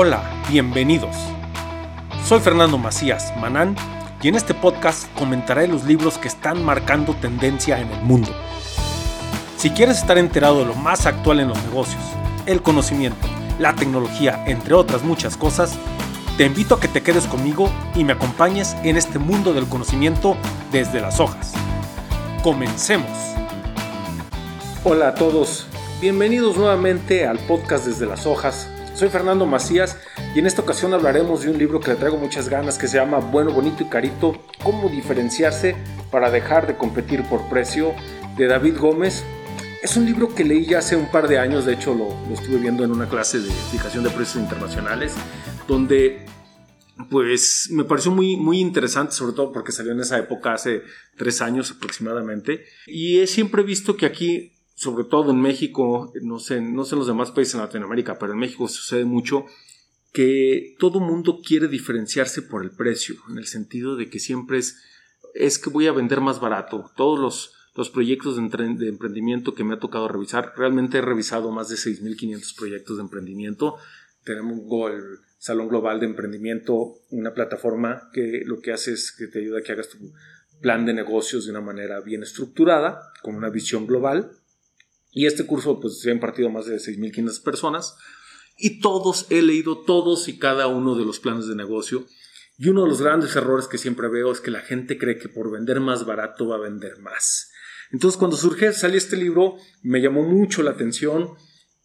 Hola, bienvenidos. Soy Fernando Macías Manán y en este podcast comentaré los libros que están marcando tendencia en el mundo. Si quieres estar enterado de lo más actual en los negocios, el conocimiento, la tecnología, entre otras muchas cosas, te invito a que te quedes conmigo y me acompañes en este mundo del conocimiento desde las hojas. Comencemos. Hola a todos, bienvenidos nuevamente al podcast desde las hojas soy Fernando Macías y en esta ocasión hablaremos de un libro que le traigo muchas ganas que se llama Bueno, Bonito y Carito, cómo diferenciarse para dejar de competir por precio de David Gómez. Es un libro que leí ya hace un par de años, de hecho lo, estuve viendo en una clase de fijación de precios internacionales, donde pues me pareció muy, muy interesante, sobre todo porque salió en esa época, hace tres años aproximadamente. Y he siempre visto que aquí sobre todo en México, no sé, no sé en los demás países en Latinoamérica, pero en México sucede mucho que todo mundo quiere diferenciarse por el precio, en el sentido de que siempre es, es que voy a vender más barato. Todos los, los proyectos de, de, emprendimiento que me ha tocado revisar, realmente he revisado más de 6.500 proyectos de emprendimiento. Tenemos el Salón Global de Emprendimiento, una plataforma que lo que hace es que te ayuda a que hagas tu plan de negocios de una manera bien estructurada, con una visión global y este curso pues se ha impartido a más de 6.500 personas y todos, he leído todos y cada uno de los planes de negocio. Y uno de los grandes errores que siempre veo es que la gente cree que por vender más barato va a vender más. Entonces cuando surge, salió este libro, me llamó mucho la atención,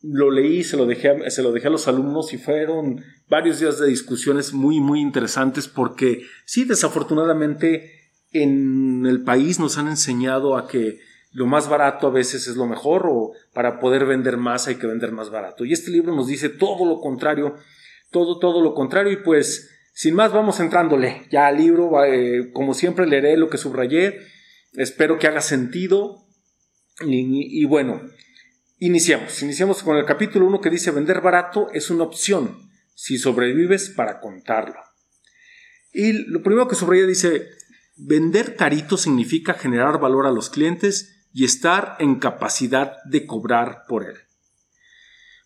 lo leí, se lo dejé, se lo dejé a los alumnos y fueron varios días de discusiones muy, muy interesantes porque sí, desafortunadamente en el país nos han enseñado a que lo más barato a veces es lo mejor o para poder vender más hay que vender más barato. Y este libro nos dice todo lo contrario, todo, todo lo contrario y pues sin más vamos entrándole ya al libro, eh, como siempre leeré lo que subrayé, espero que haga sentido y, bueno, iniciamos, iniciamos con el capítulo 1 que dice vender barato es una opción si sobrevives para contarlo. Y lo primero que subrayé dice, vender carito significa generar valor a los clientes y estar en capacidad de cobrar por él.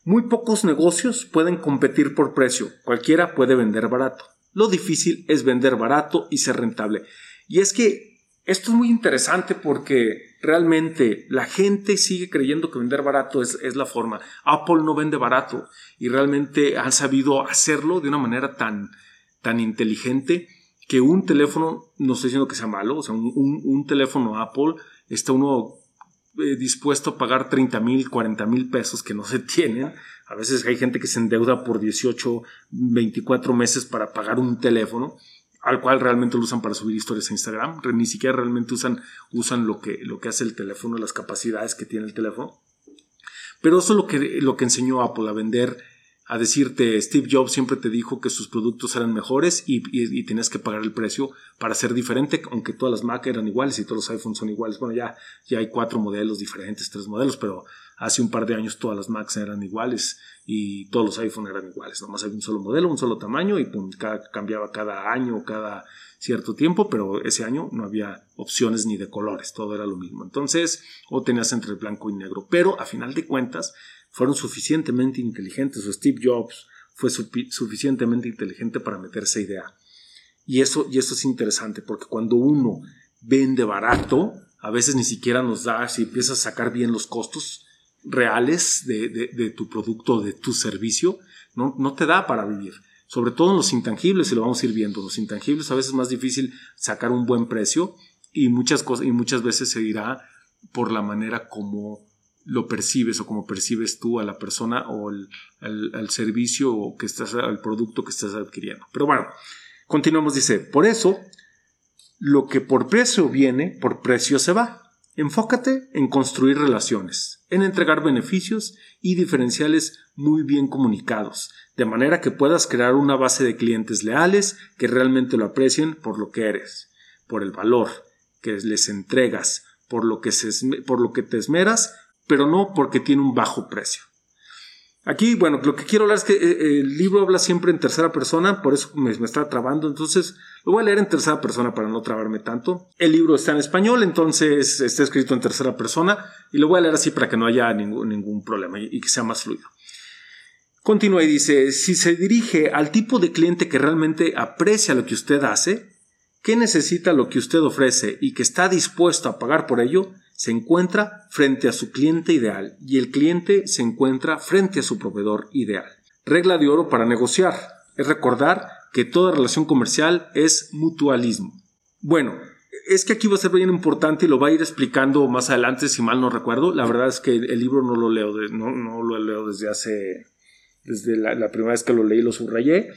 Muy pocos negocios pueden competir por precio, cualquiera puede vender barato. Lo difícil es vender barato y ser rentable. Y es que esto es muy interesante porque realmente la gente sigue creyendo que vender barato es, la forma. Apple no vende barato y realmente han sabido hacerlo de una manera tan, tan inteligente que un teléfono, no estoy diciendo que sea malo, o sea, un teléfono Apple está uno eh, dispuesto a pagar 30 mil, 40 mil pesos que no se tienen. A veces hay gente que se endeuda por 18, 24 meses para pagar un teléfono, al cual realmente lo usan para subir historias a Instagram. Ni siquiera realmente usan, usan lo, que, lo que hace el teléfono, las capacidades que tiene el teléfono. Pero eso es lo que, lo que enseñó Apple a vender a decirte, Steve Jobs siempre te dijo que sus productos eran mejores y, y, tenías que pagar el precio para ser diferente, aunque todas las Mac eran iguales y todos los iPhones son iguales. Bueno, ya, ya hay cuatro modelos diferentes, tres modelos, pero hace un par de años todas las Macs eran iguales y todos los iPhones eran iguales. Nomás había un solo modelo, un solo tamaño y cambiaba cada año cada cierto tiempo, pero ese año no había opciones ni de colores, todo era lo mismo. Entonces, o tenías entre blanco y negro, pero a final de cuentas, fueron suficientemente inteligentes o Steve Jobs fue suficientemente inteligente para meterse idea. Y eso, y eso es interesante porque cuando uno vende barato, a veces ni siquiera nos da, si empiezas a sacar bien los costos reales de, tu producto, de tu servicio, no, no te da para vivir. Sobre todo en los intangibles, y lo vamos a ir viendo, los intangibles a veces es más difícil sacar un buen precio y muchas, cosas, y muchas veces se irá por la manera como lo percibes o como percibes tú a la persona o el, al, servicio o que estás, al producto que estás adquiriendo. Pero bueno, continuamos, dice, por eso, lo que por precio viene, por precio se va. Enfócate en construir relaciones, en entregar beneficios y diferenciales muy bien comunicados, de manera que puedas crear una base de clientes leales que realmente lo aprecien por lo que eres, por el valor que les entregas, por lo que, se, por lo que te esmeras pero no porque tiene un bajo precio. Aquí, bueno, lo que quiero hablar es que eh, el libro habla siempre en tercera persona, por eso me, está trabando, entonces lo voy a leer en tercera persona para no trabarme tanto. El libro está en español, entonces está escrito en tercera persona y lo voy a leer así para que no haya ningún, ningún problema y, que sea más fluido. Continúa y dice, si se dirige al tipo de cliente que realmente aprecia lo que usted hace, que necesita lo que usted ofrece y que está dispuesto a pagar por ello, se encuentra frente a su cliente ideal y el cliente se encuentra frente a su proveedor ideal. Regla de oro para negociar es recordar que toda relación comercial es mutualismo. Bueno, es que aquí va a ser bien importante y lo va a ir explicando más adelante, si mal no recuerdo. La verdad es que el libro no lo leo, no, no lo leo desde hace desde la, primera vez que lo leí lo subrayé.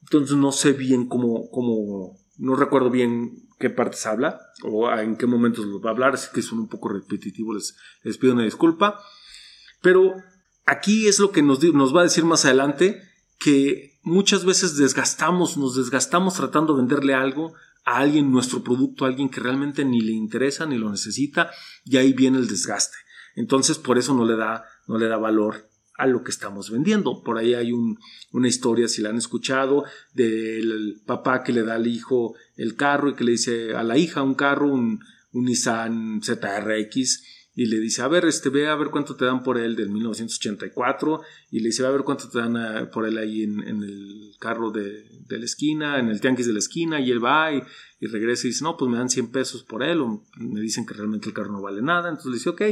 Entonces no sé bien cómo, cómo, no recuerdo bien qué partes habla o en qué momentos los va a hablar, así que son un poco repetitivo, les, les pido una disculpa. Pero aquí es lo que nos, nos va a decir más adelante, que muchas veces desgastamos, nos desgastamos tratando de venderle algo a alguien, nuestro producto, a alguien que realmente ni le interesa ni lo necesita, y ahí viene el desgaste. Entonces por eso no le da, no le da valor a lo que estamos vendiendo. Por ahí hay una historia, si la han escuchado, del papá que le da al hijo el carro y que le dice a la hija un carro, un, un Nissan ZRX, y le dice, a ver, este, ve a ver cuánto te dan por él del 1984, y le dice, a ver cuánto te dan ah, por él ahí en, el carro de, la esquina, en el tianguis de la esquina, y él va y, y, regresa y dice, no, pues me dan 100 pesos por él, o me dicen que realmente el carro no vale nada, entonces le dice, ok,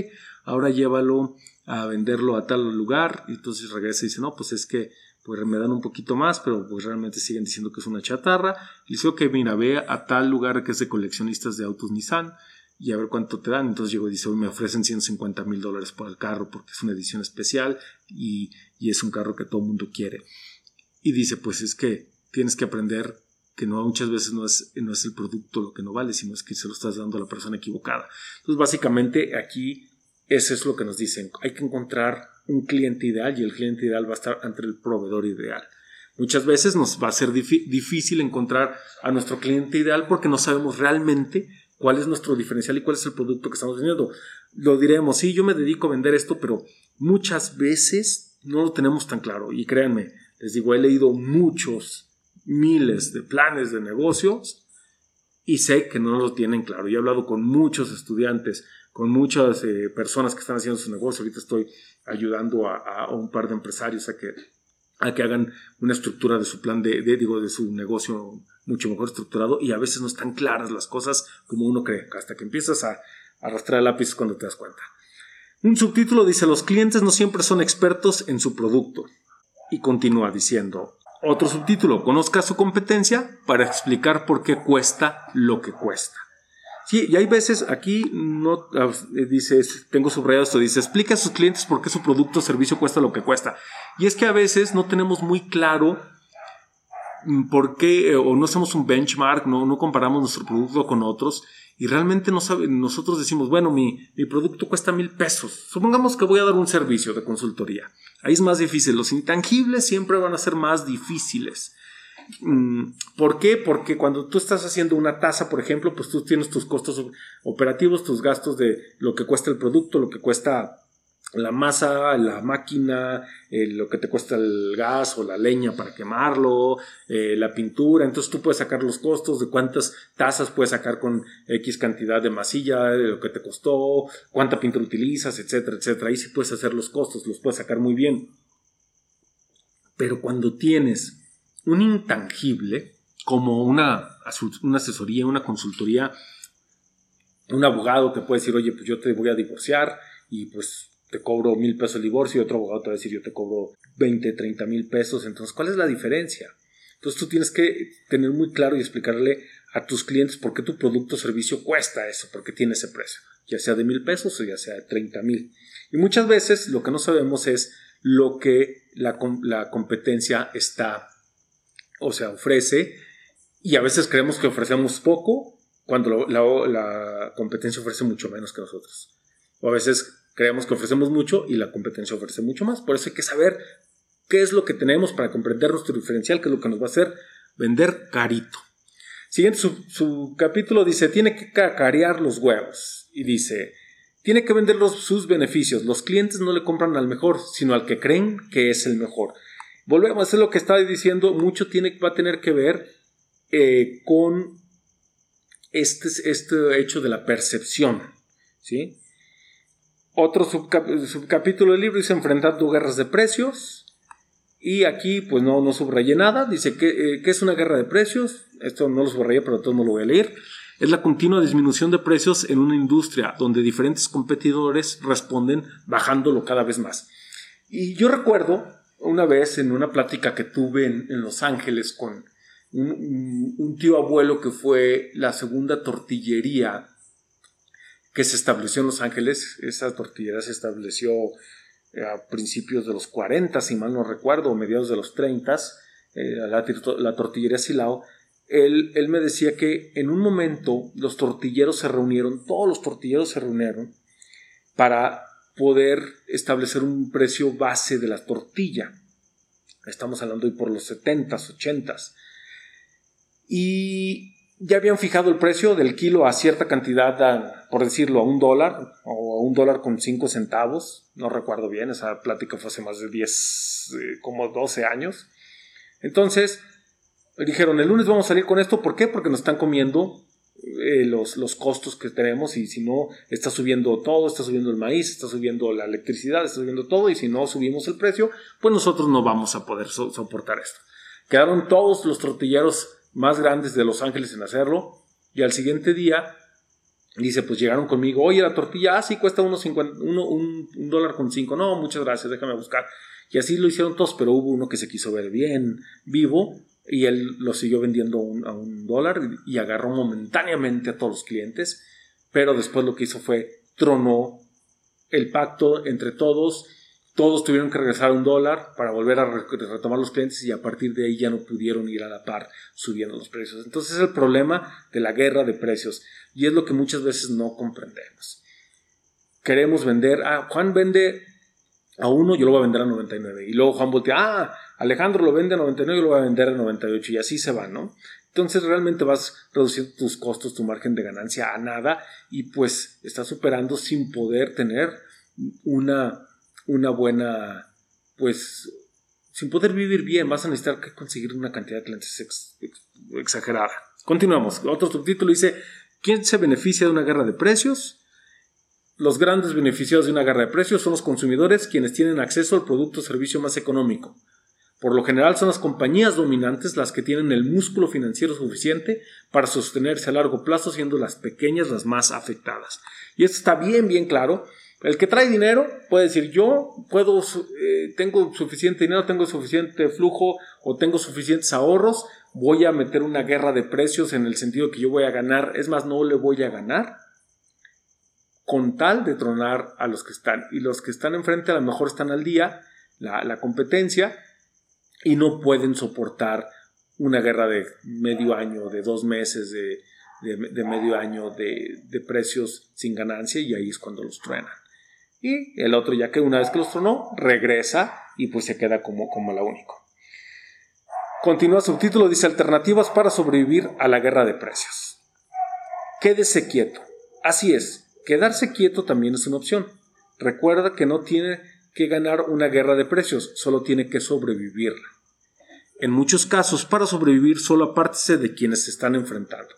ahora llévalo a venderlo a tal lugar, y entonces regresa y dice, no, pues es que pues me dan un poquito más, pero pues realmente siguen diciendo que es una chatarra. Y dice, ok, mira, ve a tal lugar que es de coleccionistas de autos Nissan y a ver cuánto te dan. Entonces llego y dice, hoy me ofrecen 150 mil dólares por el carro porque es una edición especial y, y es un carro que todo el mundo quiere. Y dice, pues es que tienes que aprender que no muchas veces no es, no es el producto lo que no vale, sino es que se lo estás dando a la persona equivocada. Entonces básicamente aquí eso es lo que nos dicen. Hay que encontrar un cliente ideal y el cliente ideal va a estar entre el proveedor ideal. Muchas veces nos va a ser difícil encontrar a nuestro cliente ideal porque no sabemos realmente cuál es nuestro diferencial y cuál es el producto que estamos vendiendo. Lo diremos, sí, yo me dedico a vender esto, pero muchas veces no lo tenemos tan claro. Y créanme, les digo, he leído muchos, miles de planes de negocios y sé que no lo tienen claro. Y he hablado con muchos estudiantes con muchas eh, personas que están haciendo su negocio. Ahorita estoy ayudando a, un par de empresarios a que, a que hagan una estructura de su plan de, digo, de su negocio mucho mejor estructurado y a veces no están claras las cosas como uno cree, hasta que empiezas a, arrastrar el lápiz cuando te das cuenta. Un subtítulo dice, los clientes no siempre son expertos en su producto. Y continúa diciendo, otro subtítulo, conozca su competencia para explicar por qué cuesta lo que cuesta. Sí, y hay veces aquí no ah, dice, tengo subrayado esto, dice, explica a sus clientes por qué su producto o servicio cuesta lo que cuesta. Y es que a veces no tenemos muy claro mm, por qué, eh, o no hacemos un benchmark, no, no comparamos nuestro producto con otros, y realmente no sabe, nosotros decimos, bueno, mi, mi producto cuesta mil pesos. Supongamos que voy a dar un servicio de consultoría. Ahí es más difícil. Los intangibles siempre van a ser más difíciles. Mm, ¿Por qué? Porque cuando tú estás haciendo una tasa, por ejemplo, pues tú tienes tus costos operativos, tus gastos de lo que cuesta el producto, lo que cuesta la masa, la máquina, eh, lo que te cuesta el gas o la leña para quemarlo, eh, la pintura. Entonces tú puedes sacar los costos de cuántas tazas puedes sacar con X cantidad de masilla, de lo que te costó, cuánta pintura utilizas, etcétera, etcétera. Ahí sí puedes hacer los costos, los puedes sacar muy bien. Pero cuando tienes un intangible como una, una asesoría, una consultoría, un abogado te puede decir, oye, pues yo te voy a divorciar y pues te cobro mil pesos el divorcio y otro abogado te va a decir, yo te cobro 20, 30 mil pesos. Entonces, ¿cuál es la diferencia? Entonces tú tienes que tener muy claro y explicarle a tus clientes por qué tu producto o servicio cuesta eso, por qué tiene ese precio, ya sea de mil pesos o ya sea de 30 mil. Y muchas veces lo que no sabemos es lo que la, la competencia está o sea, ofrece, y a veces creemos que ofrecemos poco cuando la, competencia ofrece mucho menos que nosotros. O a veces creemos que ofrecemos mucho y la competencia ofrece mucho más. Por eso hay que saber qué es lo que tenemos para comprender nuestro diferencial, qué es lo que nos va a hacer vender carito. Siguiente, su, capítulo dice, tiene que cacarear los huevos. Y dice, tiene que vender sus beneficios. Los clientes no le compran al mejor, sino al que creen que es el mejor. Volvemos, a lo que estaba diciendo, mucho tiene, va a tener que ver eh, con este, este hecho de la percepción. ¿sí? Otro subcapítulo del libro dice enfrentar tu guerras de precios. Y aquí pues no, no subrayé nada, dice que, eh, es una guerra de precios, esto no lo subrayé pero todo no lo voy a leer. Es la continua disminución de precios en una industria donde diferentes competidores responden bajándolo cada vez más. Y yo recuerdo una vez en una plática que tuve en, Los Ángeles con un, tío abuelo que fue la segunda tortillería que se estableció en Los Ángeles. Esa tortillería se estableció eh, a principios de los 40, si mal no recuerdo, mediados de los 30, eh, la, tortillería Silao. Él, él me decía que en un momento los tortilleros se reunieron, todos los tortilleros se reunieron para poder establecer un precio base de la tortilla. Estamos hablando hoy por los 70s, 80s. Y ya habían fijado el precio del kilo a cierta cantidad, por decirlo, a un dólar o a un dólar con cinco centavos. No recuerdo bien, esa plática fue hace más de 10, eh, como 12 años. Entonces, dijeron, el lunes vamos a salir con esto. ¿Por qué? Porque nos están comiendo eh, los, los, costos que tenemos y si no, está subiendo todo, está subiendo el maíz, está subiendo la electricidad, está subiendo todo y si no subimos el precio, pues nosotros no vamos a poder soportar esto. Quedaron todos los tortilleros más grandes de Los Ángeles en hacerlo y al siguiente día dice, pues llegaron conmigo, oye, la tortilla, ah, sí, cuesta unos uno, un, un dólar con cinco, no, muchas gracias, déjame buscar. Y así lo hicieron todos, pero hubo uno que se quiso ver bien vivo y él lo siguió vendiendo a un dólar y agarró momentáneamente a todos los clientes, pero después lo que hizo fue tronó el pacto entre todos, todos tuvieron que regresar a un dólar para volver a retomar los clientes y a partir de ahí ya no pudieron ir a la par subiendo los precios. Entonces es el problema de la guerra de precios y es lo que muchas veces no comprendemos. Queremos vender, ah, Juan vende a uno, yo lo voy a vender a 99 y luego Juan voltea, ah, Alejandro lo vende a 99 y lo va a vender a 98 y así se va, ¿no? Entonces realmente vas reduciendo tus costos, tu margen de ganancia a nada y pues estás superando sin poder tener una, una buena, pues sin poder vivir bien, vas a necesitar que conseguir una cantidad de clientes exagerada. Continuamos. Otro subtítulo dice, ¿quién se beneficia de una guerra de precios? Los grandes beneficiados de una guerra de precios son los consumidores quienes tienen acceso al producto o servicio más económico. Por lo general son las compañías dominantes las que tienen el músculo financiero suficiente para sostenerse a largo plazo, siendo las pequeñas las más afectadas. Y esto está bien, bien claro. El que trae dinero puede decir yo puedo, eh, tengo suficiente dinero, tengo suficiente flujo o tengo suficientes ahorros, voy a meter una guerra de precios en el sentido que yo voy a ganar, es más, no le voy a ganar con tal de tronar a los que están. Y los que están enfrente a lo mejor están al día, la, la competencia, y no pueden soportar una guerra de medio año, de dos meses, de, medio año de, precios sin ganancia y ahí es cuando los truenan. Y el otro, ya que una vez que los tronó, regresa y pues se queda como, como la único. Continúa subtítulo, dice alternativas para sobrevivir a la guerra de precios. Quédese quieto. Así es, quedarse quieto también es una opción. Recuerda que no tiene que ganar una guerra de precios, solo tiene que sobrevivirla. En muchos casos, para sobrevivir solo apártese de quienes se están enfrentando.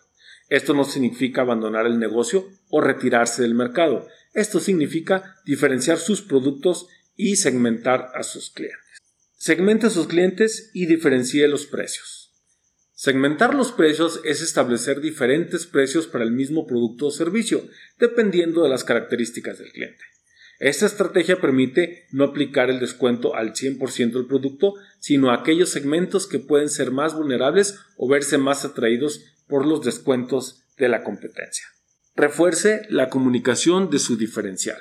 Esto no significa abandonar el negocio o retirarse del mercado. Esto significa diferenciar sus productos y segmentar a sus clientes. Segmente a sus clientes y diferencie los precios. Segmentar los precios es establecer diferentes precios para el mismo producto o servicio, dependiendo de las características del cliente. Esta estrategia permite no aplicar el descuento al 100% del producto, sino a aquellos segmentos que pueden ser más vulnerables o verse más atraídos por los descuentos de la competencia. Refuerce la comunicación de su diferencial.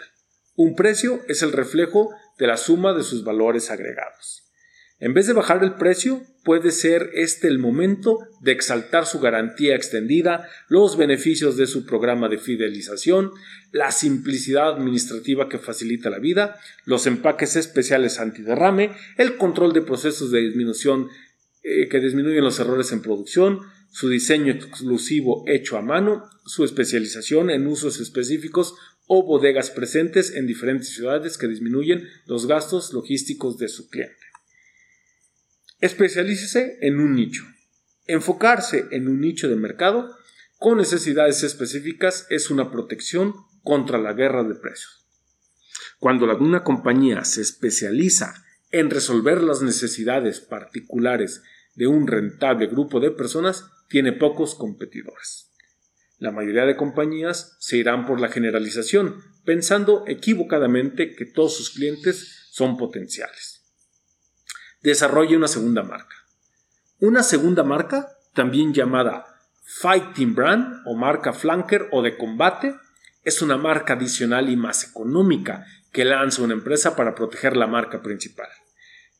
Un precio es el reflejo de la suma de sus valores agregados. En vez de bajar el precio, puede ser este el momento de exaltar su garantía extendida, los beneficios de su programa de fidelización, la simplicidad administrativa que facilita la vida, los empaques especiales antiderrame, el control de procesos de disminución eh, que disminuyen los errores en producción, su diseño exclusivo hecho a mano, su especialización en usos específicos o bodegas presentes en diferentes ciudades que disminuyen los gastos logísticos de su cliente. Especialícese en un nicho. Enfocarse en un nicho de mercado con necesidades específicas es una protección contra la guerra de precios. Cuando una compañía se especializa en resolver las necesidades particulares de un rentable grupo de personas tiene pocos competidores. La mayoría de compañías se irán por la generalización, pensando equivocadamente que todos sus clientes son potenciales. Desarrolle una segunda marca. Una segunda marca, también llamada Fighting Brand o marca flanker o de combate, es una marca adicional y más económica que lanza una empresa para proteger la marca principal.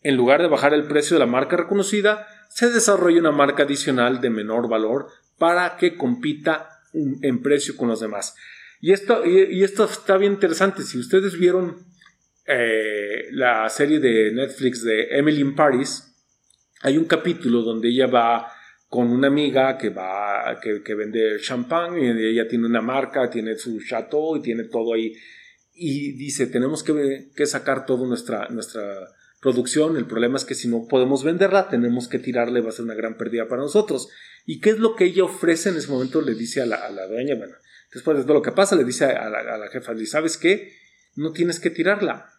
En lugar de bajar el precio de la marca reconocida, se desarrolla una marca adicional de menor valor para que compita en precio con los demás. Y esto, y, esto está bien interesante. Si ustedes vieron eh, la serie de Netflix de Emily in Paris, hay un capítulo donde ella va con una amiga que va que, que, vende champán y ella tiene una marca, tiene su chateau y tiene todo ahí y dice tenemos que, que sacar toda nuestra nuestra producción, el problema es que si no podemos venderla, tenemos que tirarle, va a ser una gran pérdida para nosotros. ¿Y qué es lo que ella ofrece en ese momento? Le dice a la, dueña, bueno, después de lo que pasa, le dice a la, a la jefa, ¿sabes qué? No tienes que tirarla.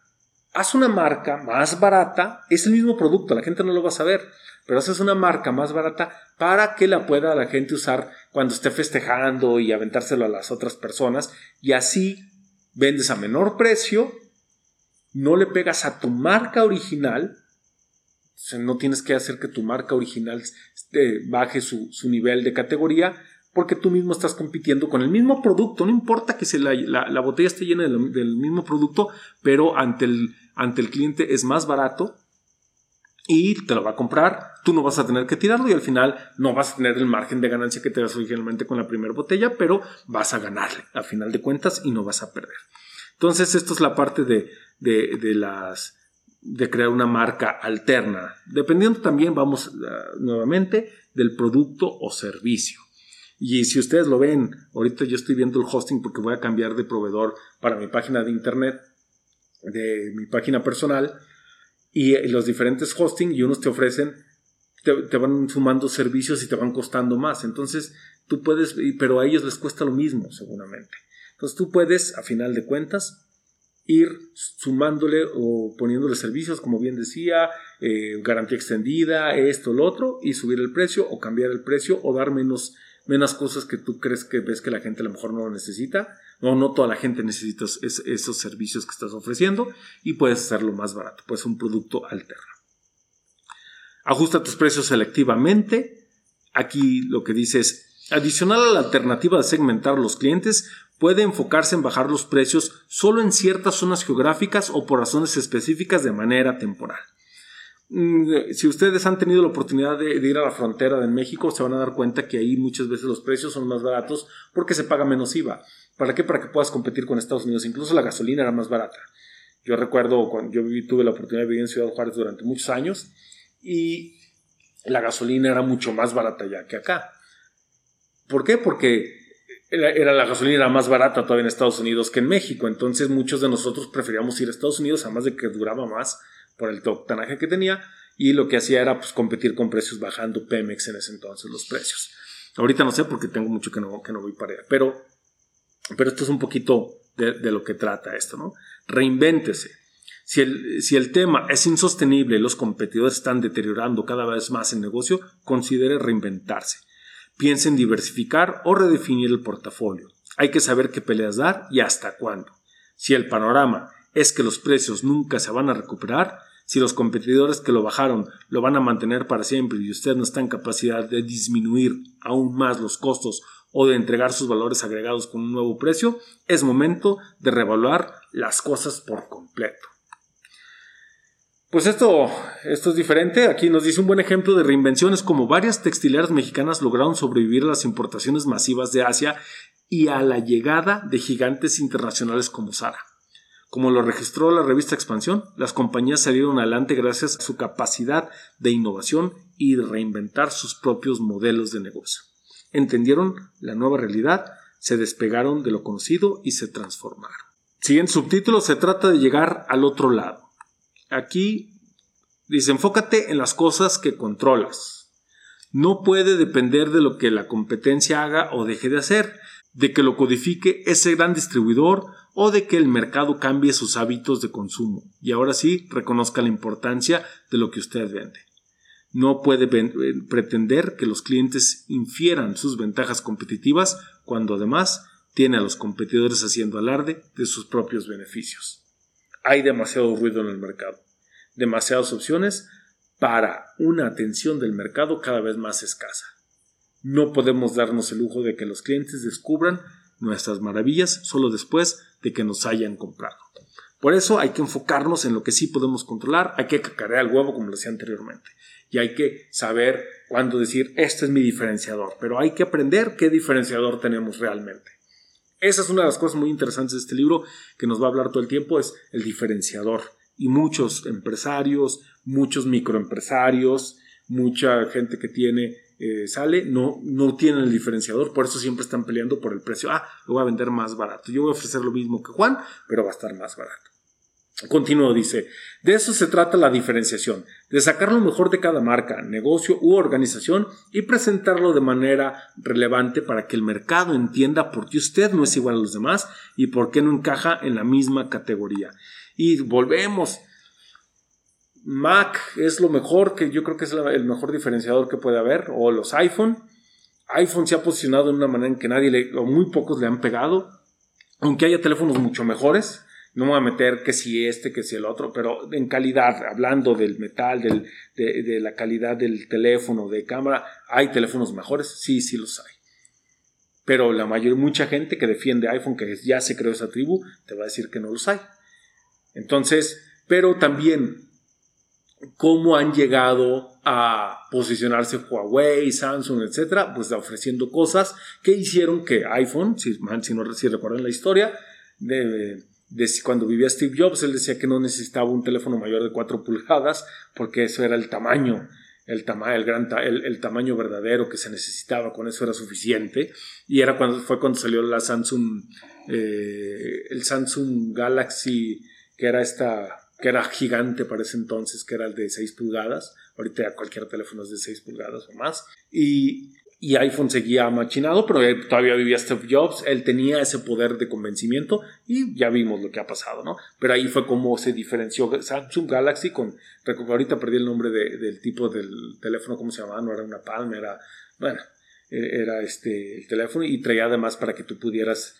Haz una marca más barata, es el mismo producto, la gente no lo va a saber, pero haces una marca más barata para que la pueda la gente usar cuando esté festejando y aventárselo a las otras personas y así vendes a menor precio no le pegas a tu marca original, no tienes que hacer que tu marca original este, baje su, nivel de categoría, porque tú mismo estás compitiendo con el mismo producto. No importa que la, botella esté llena del, mismo producto, pero ante el, cliente es más barato y te lo va a comprar. Tú no vas a tener que tirarlo y al final no vas a tener el margen de ganancia que te das originalmente con la primera botella, pero vas a ganarle a final de cuentas y no vas a perder. Entonces, esto es la parte de, crear una marca alterna, dependiendo también, vamos ah, nuevamente, del producto o servicio. Y si ustedes lo ven, ahorita yo estoy viendo el hosting porque voy a cambiar de proveedor para mi página de internet, de mi página personal, y los diferentes hosting y unos te ofrecen, te, te van sumando servicios y te van costando más. Entonces, tú puedes, pero a ellos les cuesta lo mismo, seguramente. Entonces, tú puedes, a final de cuentas, ir sumándole o poniéndole servicios, como bien decía, eh, garantía extendida, esto, lo otro, y subir el precio o cambiar el precio o dar menos, menos cosas que tú crees que ves que la gente a lo mejor no lo necesita. No, no toda la gente necesita esos servicios que estás ofreciendo y puedes hacerlo más barato, pues un producto alterno. Ajusta tus precios selectivamente. Aquí lo que dice es, adicional a la alternativa de segmentar los clientes, puede enfocarse en bajar los precios solo en ciertas zonas geográficas o por razones específicas de manera temporal. Mm, si ustedes han tenido la oportunidad de, ir a la frontera de México, se van a dar cuenta que ahí muchas veces los precios son más baratos porque se paga menos IVA. ¿Para qué? Para que puedas competir con Estados Unidos. Incluso la gasolina era más barata. Yo recuerdo cuando yo tuve la oportunidad de vivir en Ciudad Juárez durante muchos años y la gasolina era mucho más barata ya que acá. ¿Por qué? Porque era, la gasolina más barata todavía en Estados Unidos que en México. Entonces muchos de nosotros preferíamos ir a Estados Unidos, además de que duraba más por el tanaje que tenía. Y lo que hacía era pues, competir con precios bajando Pemex en ese entonces los precios. Ahorita no sé porque tengo mucho que no, que no voy para allá. Pero, pero esto es un poquito de, de lo que trata esto, ¿no? Reinvéntese. Si el, si el, tema es insostenible y los competidores están deteriorando cada vez más el negocio, considere reinventarse. Piensa en diversificar o redefinir el portafolio. Hay que saber qué peleas dar y hasta cuándo. Si el panorama es que los precios nunca se van a recuperar, si los competidores que lo bajaron lo van a mantener para siempre y usted no está en capacidad de disminuir aún más los costos o de entregar sus valores agregados con un nuevo precio, es momento de revaluar las cosas por completo. Pues esto, esto es diferente. Aquí nos dice un buen ejemplo de reinvenciones como varias textileras mexicanas lograron sobrevivir a las importaciones masivas de Asia y a la llegada de gigantes internacionales como Sara. Como lo registró la revista Expansión, las compañías salieron adelante gracias a su capacidad de innovación y de reinventar sus propios modelos de negocio. Entendieron la nueva realidad, se despegaron de lo conocido y se transformaron. Siguiente subtítulo, se trata de llegar al otro lado. Aquí dice, enfócate en las cosas que controlas. No puede depender de lo que la competencia haga o deje de hacer. De que lo codifique ese gran distribuidor o de que el mercado cambie sus hábitos de consumo y ahora sí reconozca la importancia de lo que usted vende. No puede eh, pretender que los clientes infieran sus ventajas competitivas cuando además tiene a los competidores haciendo alarde de sus propios beneficios. Hay demasiado ruido en el mercado, demasiadas opciones para una atención del mercado cada vez más escasa. No podemos darnos el lujo de que los clientes descubran nuestras maravillas solo después de que nos hayan comprado. Por eso hay que enfocarnos en lo que sí podemos controlar, hay que cacarear el huevo como lo decía anteriormente y hay que saber cuándo decir este es mi diferenciador, pero hay que aprender qué diferenciador tenemos realmente. Esa es una de las cosas muy interesantes de este libro que nos va a hablar todo el tiempo, es el diferenciador. Y muchos empresarios, muchos microempresarios, mucha gente que tiene eh, sale, no, no tienen el diferenciador, por eso siempre están peleando por el precio. Ah, lo voy a vender más barato. Yo voy a ofrecer lo mismo que Juan, pero va a estar más barato. Continuo dice, de eso se trata la diferenciación, de sacar lo mejor de cada marca, negocio u organización y presentarlo de manera relevante para que el mercado entienda por qué usted no es igual a los demás y por qué no encaja en la misma categoría. Y volvemos, Mac es lo mejor, que yo creo que es el mejor diferenciador que puede haber, o los iPhone. iPhone se ha posicionado de una manera en que nadie le, o muy pocos le han pegado, aunque haya teléfonos mucho mejores. No me voy a meter que si este, que si el otro, pero en calidad, hablando del metal, del, de, de la calidad del teléfono, de cámara, ¿hay teléfonos mejores? Sí, sí los hay. Pero la mayoría, mucha gente que defiende iPhone, que ya se creó esa tribu, te va a decir que no los hay. Entonces, pero también cómo han llegado a posicionarse Huawei, Samsung, etcétera, pues ofreciendo cosas que hicieron que iPhone, si, no si recuerdan la historia, de, cuando vivía Steve Jobs, él decía que no necesitaba un teléfono mayor de 4 pulgadas porque eso era el tamaño, el, tamaño verdadero que se necesitaba, con eso era suficiente. Y era cuando, fue cuando salió la Samsung, eh, el Samsung Galaxy, que era esta que era gigante para ese entonces, que era el de 6 pulgadas. Ahorita ya cualquier teléfono es de 6 pulgadas o más. Y, y iPhone seguía machinado, pero todavía vivía Steve Jobs. Él tenía ese poder de convencimiento y ya vimos lo que ha pasado, ¿no? Pero ahí fue como se diferenció Samsung Galaxy con. Ahorita perdí el nombre del tipo del teléfono, ¿cómo se llamaba? No era una Palm, era. Bueno, e, era este el teléfono y traía además para que tú pudieras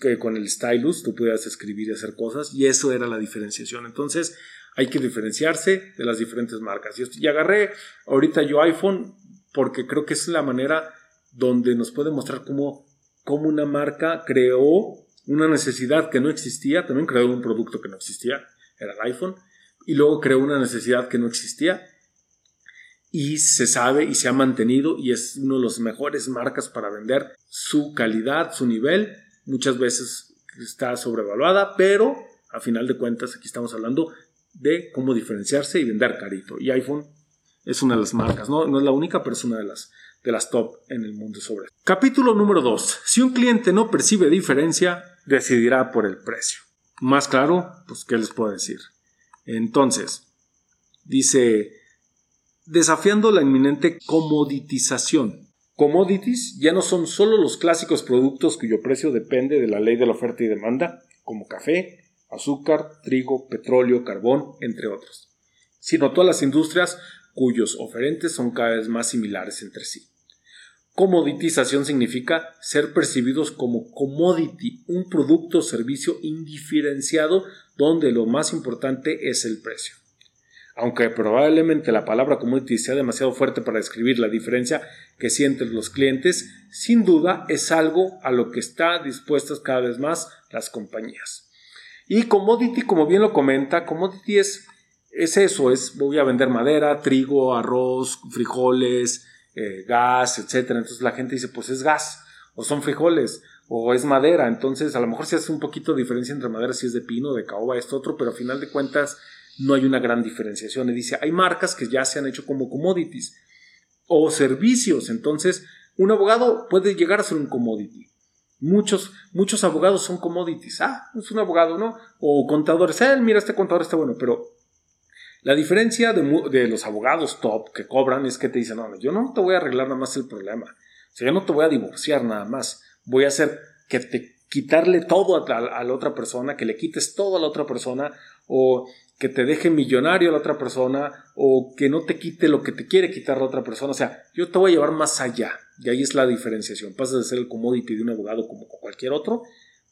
que con el stylus tú puedas escribir y hacer cosas y eso era la diferenciación. Entonces hay que diferenciarse de las diferentes marcas. Y agarré ahorita yo iPhone porque creo que es la manera donde nos puede mostrar cómo, cómo una marca creó una necesidad que no existía, también creó un producto que no existía, era el iPhone, y luego creó una necesidad que no existía y se sabe y se ha mantenido y es uno de las mejores marcas para vender su calidad, su nivel muchas veces está sobrevaluada, pero a final de cuentas aquí estamos hablando de cómo diferenciarse y vender carito. Y iPhone es una de las marcas, no, no es la única, pero es una de las, de las top en el mundo sobre esto. Capítulo número 2. Si un cliente no percibe diferencia, decidirá por el precio. Más claro, pues, ¿qué les puedo decir? Entonces, dice, desafiando la inminente comoditización Commodities ya no son solo los clásicos productos cuyo precio depende de la ley de la oferta y demanda, como café, azúcar, trigo, petróleo, carbón, entre otros, sino todas las industrias cuyos oferentes son cada vez más similares entre sí. Comoditización significa ser percibidos como commodity, un producto o servicio indiferenciado donde lo más importante es el precio. Aunque probablemente la palabra commodity sea demasiado fuerte para describir la diferencia que sienten los clientes, sin duda es algo a lo que están dispuestas cada vez más las compañías. Y commodity, como bien lo comenta, commodity es, es eso, es voy a vender madera, trigo, arroz, frijoles, eh, gas, etc. Entonces la gente dice, pues es gas, o son frijoles, o es madera. Entonces a lo mejor se hace un poquito de diferencia entre madera si es de pino, de caoba, esto otro, pero a final de cuentas no hay una gran diferenciación. Y dice, hay marcas que ya se han hecho como commodities o servicios. Entonces, un abogado puede llegar a ser un commodity. Muchos, muchos abogados son commodities. Ah, es un abogado, ¿no? O contadores. Eh, mira, este contador está bueno, pero la diferencia de, los abogados top que cobran es que te dicen, no, yo no te voy a arreglar nada más el problema. O sea, yo no te voy a divorciar nada más. voy a hacer que te quitarle todo a, a, la otra persona, que le quites todo a la otra persona, o que te deje millonario la otra persona, o que no te quite lo que te quiere quitar la otra persona. O sea, yo te voy a llevar más allá. Y ahí es la diferenciación. Pasas de ser el commodity de un abogado como cualquier otro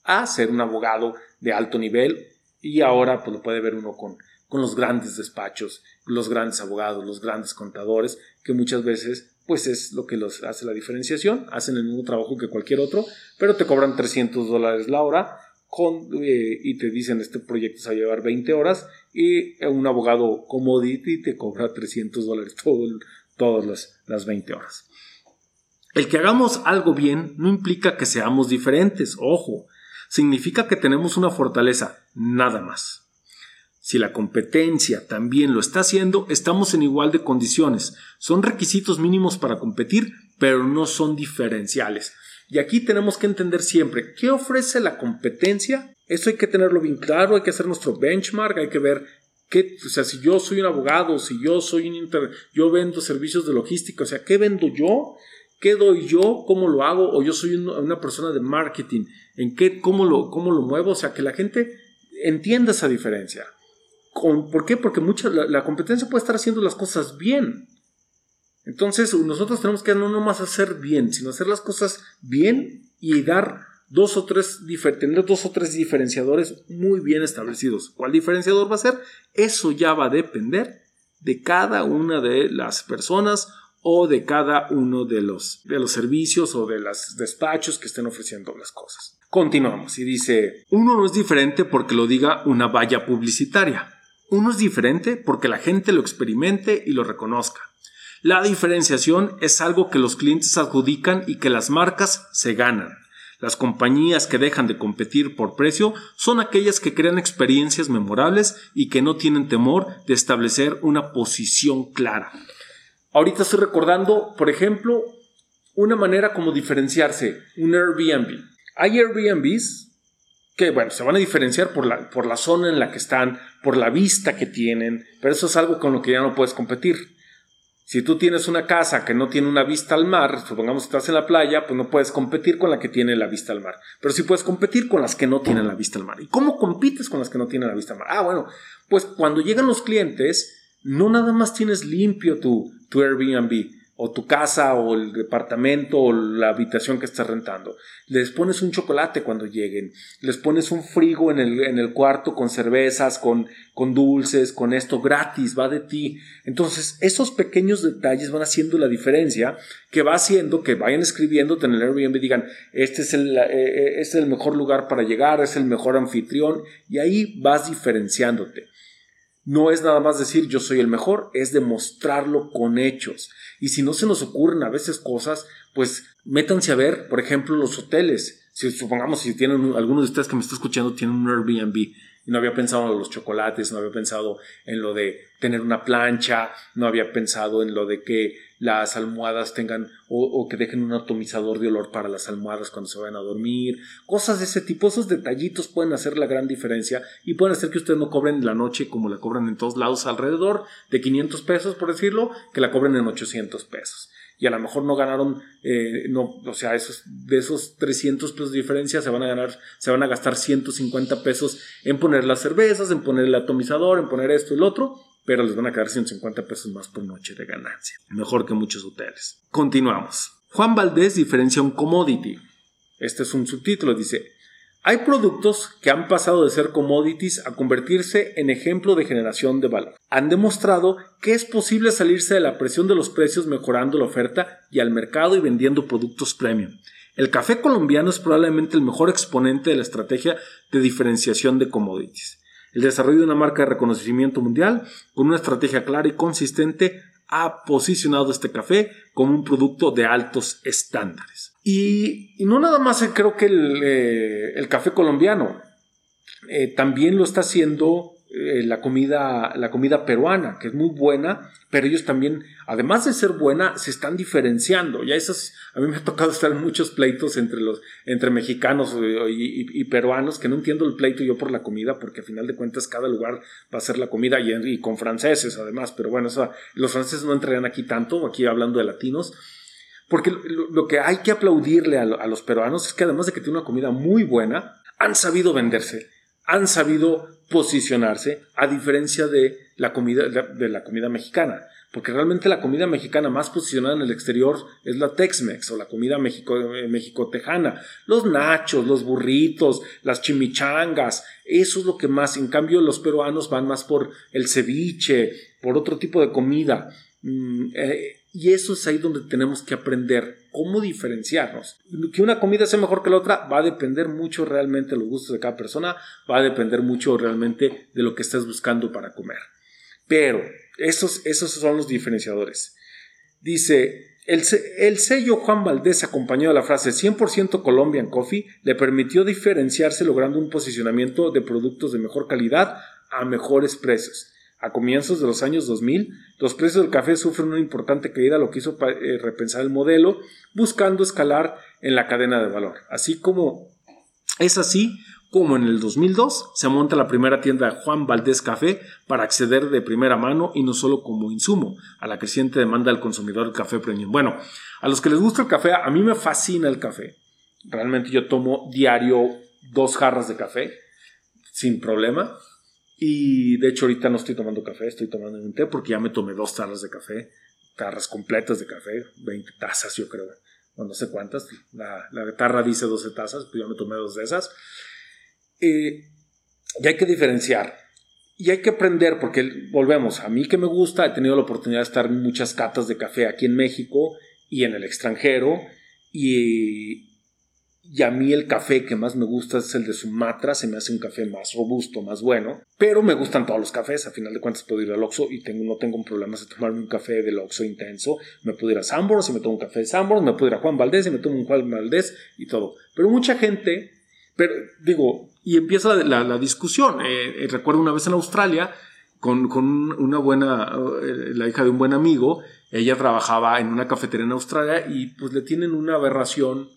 a ser un abogado de alto nivel y ahora pues lo puede ver uno con, con los grandes despachos, los grandes abogados, los grandes contadores, que muchas veces pues es lo que los hace la diferenciación, hacen el mismo trabajo que cualquier otro, pero te cobran 300 dólares la hora con, eh, y te dicen este proyecto se va a llevar 20 horas y un abogado commodity te cobra 300 dólares todas las, las 20 horas. El que hagamos algo bien no implica que seamos diferentes, ojo, significa que tenemos una fortaleza, nada más. Si la competencia también lo está haciendo, estamos en igual de condiciones. Son requisitos mínimos para competir, pero no son diferenciales. Y aquí tenemos que entender siempre qué ofrece la competencia. Eso hay que tenerlo bien claro, hay que hacer nuestro benchmark, hay que ver qué, o sea, si yo soy un abogado, si yo soy un inter, yo vendo servicios de logística, o sea, ¿qué vendo yo? ¿Qué doy yo? ¿Cómo lo hago? O yo soy una persona de marketing. ¿En qué? ¿Cómo lo, cómo lo muevo? O sea, que la gente entienda esa diferencia. ¿Por qué? Porque mucha, la, competencia puede estar haciendo las cosas bien. Entonces, nosotros tenemos que no nomás hacer bien, sino hacer las cosas bien y dar dos o tres, tener dos o tres diferenciadores muy bien establecidos. ¿Cuál diferenciador va a ser? Eso ya va a depender de cada una de las personas o de cada uno de los, de los servicios o de los despachos que estén ofreciendo las cosas. Continuamos y dice, uno no es diferente porque lo diga una valla publicitaria. Uno es diferente porque la gente lo experimente y lo reconozca. La diferenciación es algo que los clientes adjudican y que las marcas se ganan. Las compañías que dejan de competir por precio son aquellas que crean experiencias memorables y que no tienen temor de establecer una posición clara. Ahorita estoy recordando, por ejemplo, una manera como diferenciarse, un Airbnb. Hay Airbnbs que, bueno, se van a diferenciar por la, por la zona en la que están, por la vista que tienen, pero eso es algo con lo que ya no puedes competir. Si tú tienes una casa que no tiene una vista al mar, supongamos que estás en la playa, pues no puedes competir con la que tiene la vista al mar. Pero sí puedes competir con las que no tienen la vista al mar. ¿Y cómo compites con las que no tienen la vista al mar? Ah, bueno, pues cuando llegan los clientes, no nada más tienes limpio tu, tu Airbnb o tu casa o el departamento o la habitación que estás rentando. Les pones un chocolate cuando lleguen, les pones un frigo en el, en el cuarto con cervezas, con, con dulces, con esto gratis, va de ti. Entonces, esos pequeños detalles van haciendo la diferencia que va haciendo que vayan escribiéndote en el Airbnb y digan, este es el, eh, eh, este es el mejor lugar para llegar, es el mejor anfitrión y ahí vas diferenciándote. No es nada más decir yo soy el mejor, es demostrarlo con hechos. Y si no se nos ocurren a veces cosas, pues métanse a ver, por ejemplo, los hoteles. Si supongamos si tienen algunos de ustedes que me está escuchando tienen un Airbnb y no había pensado en los chocolates, no había pensado en lo de tener una plancha, no había pensado en lo de que las almohadas tengan o, que dejen un atomizador de olor para las almohadas cuando se vayan a dormir, cosas de ese tipo, esos detallitos pueden hacer la gran diferencia y pueden hacer que ustedes no cobren la noche como la cobran en todos lados alrededor de 500 pesos por decirlo, que la cobren en 800 pesos. Y a lo mejor no ganaron, eh, no, o sea, esos, de esos 300 pesos de diferencia se van a ganar, se van a gastar 150 pesos en poner las cervezas, en poner el atomizador, en poner esto y lo otro, pero les van a quedar 150 pesos más por noche de ganancia. Mejor que muchos hoteles. Continuamos. Juan Valdés diferencia un commodity. Este es un subtítulo, dice, hay productos que han pasado de ser commodities a convertirse en ejemplo de generación de valor. Han demostrado que es posible salirse de la presión de los precios mejorando la oferta y al mercado y vendiendo productos premium. El café colombiano es probablemente el mejor exponente de la estrategia de diferenciación de commodities. El desarrollo de una marca de reconocimiento mundial con una estrategia clara y consistente ha posicionado este café como un producto de altos estándares. Y, no nada más creo que el, eh, café colombiano, eh, también lo está haciendo eh, la, comida, la comida peruana, que es muy buena, pero ellos también, además de ser buena, se están diferenciando. Ya esas, a mí me ha tocado estar en muchos pleitos entre, los, entre mexicanos y, peruanos, que no entiendo el pleito yo por la comida, porque a final de cuentas cada lugar va a ser la comida y, con franceses además, pero bueno, los franceses no entrarían aquí tanto, aquí hablando de latinos Porque lo, que hay que aplaudirle a, los peruanos es que además de que tienen una comida muy buena, han sabido venderse, han sabido posicionarse a diferencia de la comida, de la comida mexicana. Porque realmente la comida mexicana más posicionada en el exterior es la Tex-Mex o la comida México, tejana Los nachos, los burritos, las chimichangas, eso es lo que más. En cambio, los peruanos van más por el ceviche, por otro tipo de comida. Mm, eh, y eso es ahí donde tenemos que aprender cómo diferenciarnos. Que una comida sea mejor que la otra va a depender mucho realmente de los gustos de cada persona, va a depender mucho realmente de lo que estés buscando para comer. Pero esos, esos son los diferenciadores. Dice, el, el, sello Juan Valdés, acompañado de la frase 100% Colombian Coffee, le permitió diferenciarse logrando un posicionamiento de productos de mejor calidad a mejores precios. A comienzos de los años 2000, los precios del café sufren una importante caída, lo que hizo eh, repensar el modelo, buscando escalar en la cadena de valor. Así como es así como en el 2002 se monta la primera tienda Juan Valdés Café para acceder de primera mano y no solo como insumo a la creciente demanda del consumidor del café premium. Bueno, a los que les gusta el café, a mí me fascina el café. Realmente yo tomo diario dos jarras de café sin problema. Y de hecho ahorita no estoy tomando café, estoy tomando un té porque ya me tomé dos tarras de café, tarras completas de café, 20 tazas yo creo, no sé cuántas, la, la tarra dice 12 tazas, pues yo me tomé dos de esas. Eh, y hay que diferenciar. Y hay que aprender, porque volvemos, a mí que me gusta, he tenido la oportunidad de estar en muchas catas de café aquí en México y en el extranjero. Y, y a mí el café que más me gusta es el de Sumatra, se me hace un café más robusto, más bueno. Pero me gustan todos los cafés, a final de cuentas puedo ir al Oxxo y tengo, no tengo problemas de tomarme un café del Oxxo intenso. Me puedo ir a Sambors y me tomo un café de Sambors, me puedo ir a Juan Valdés y me tomo un Juan Valdés y todo. Pero mucha gente, pero digo, y empieza la, discusión. Eh, eh, recuerdo una vez en Australia, con, una buena, eh, la hija de un buen amigo, ella trabajaba en una cafetería en Australia y pues le tienen una aberración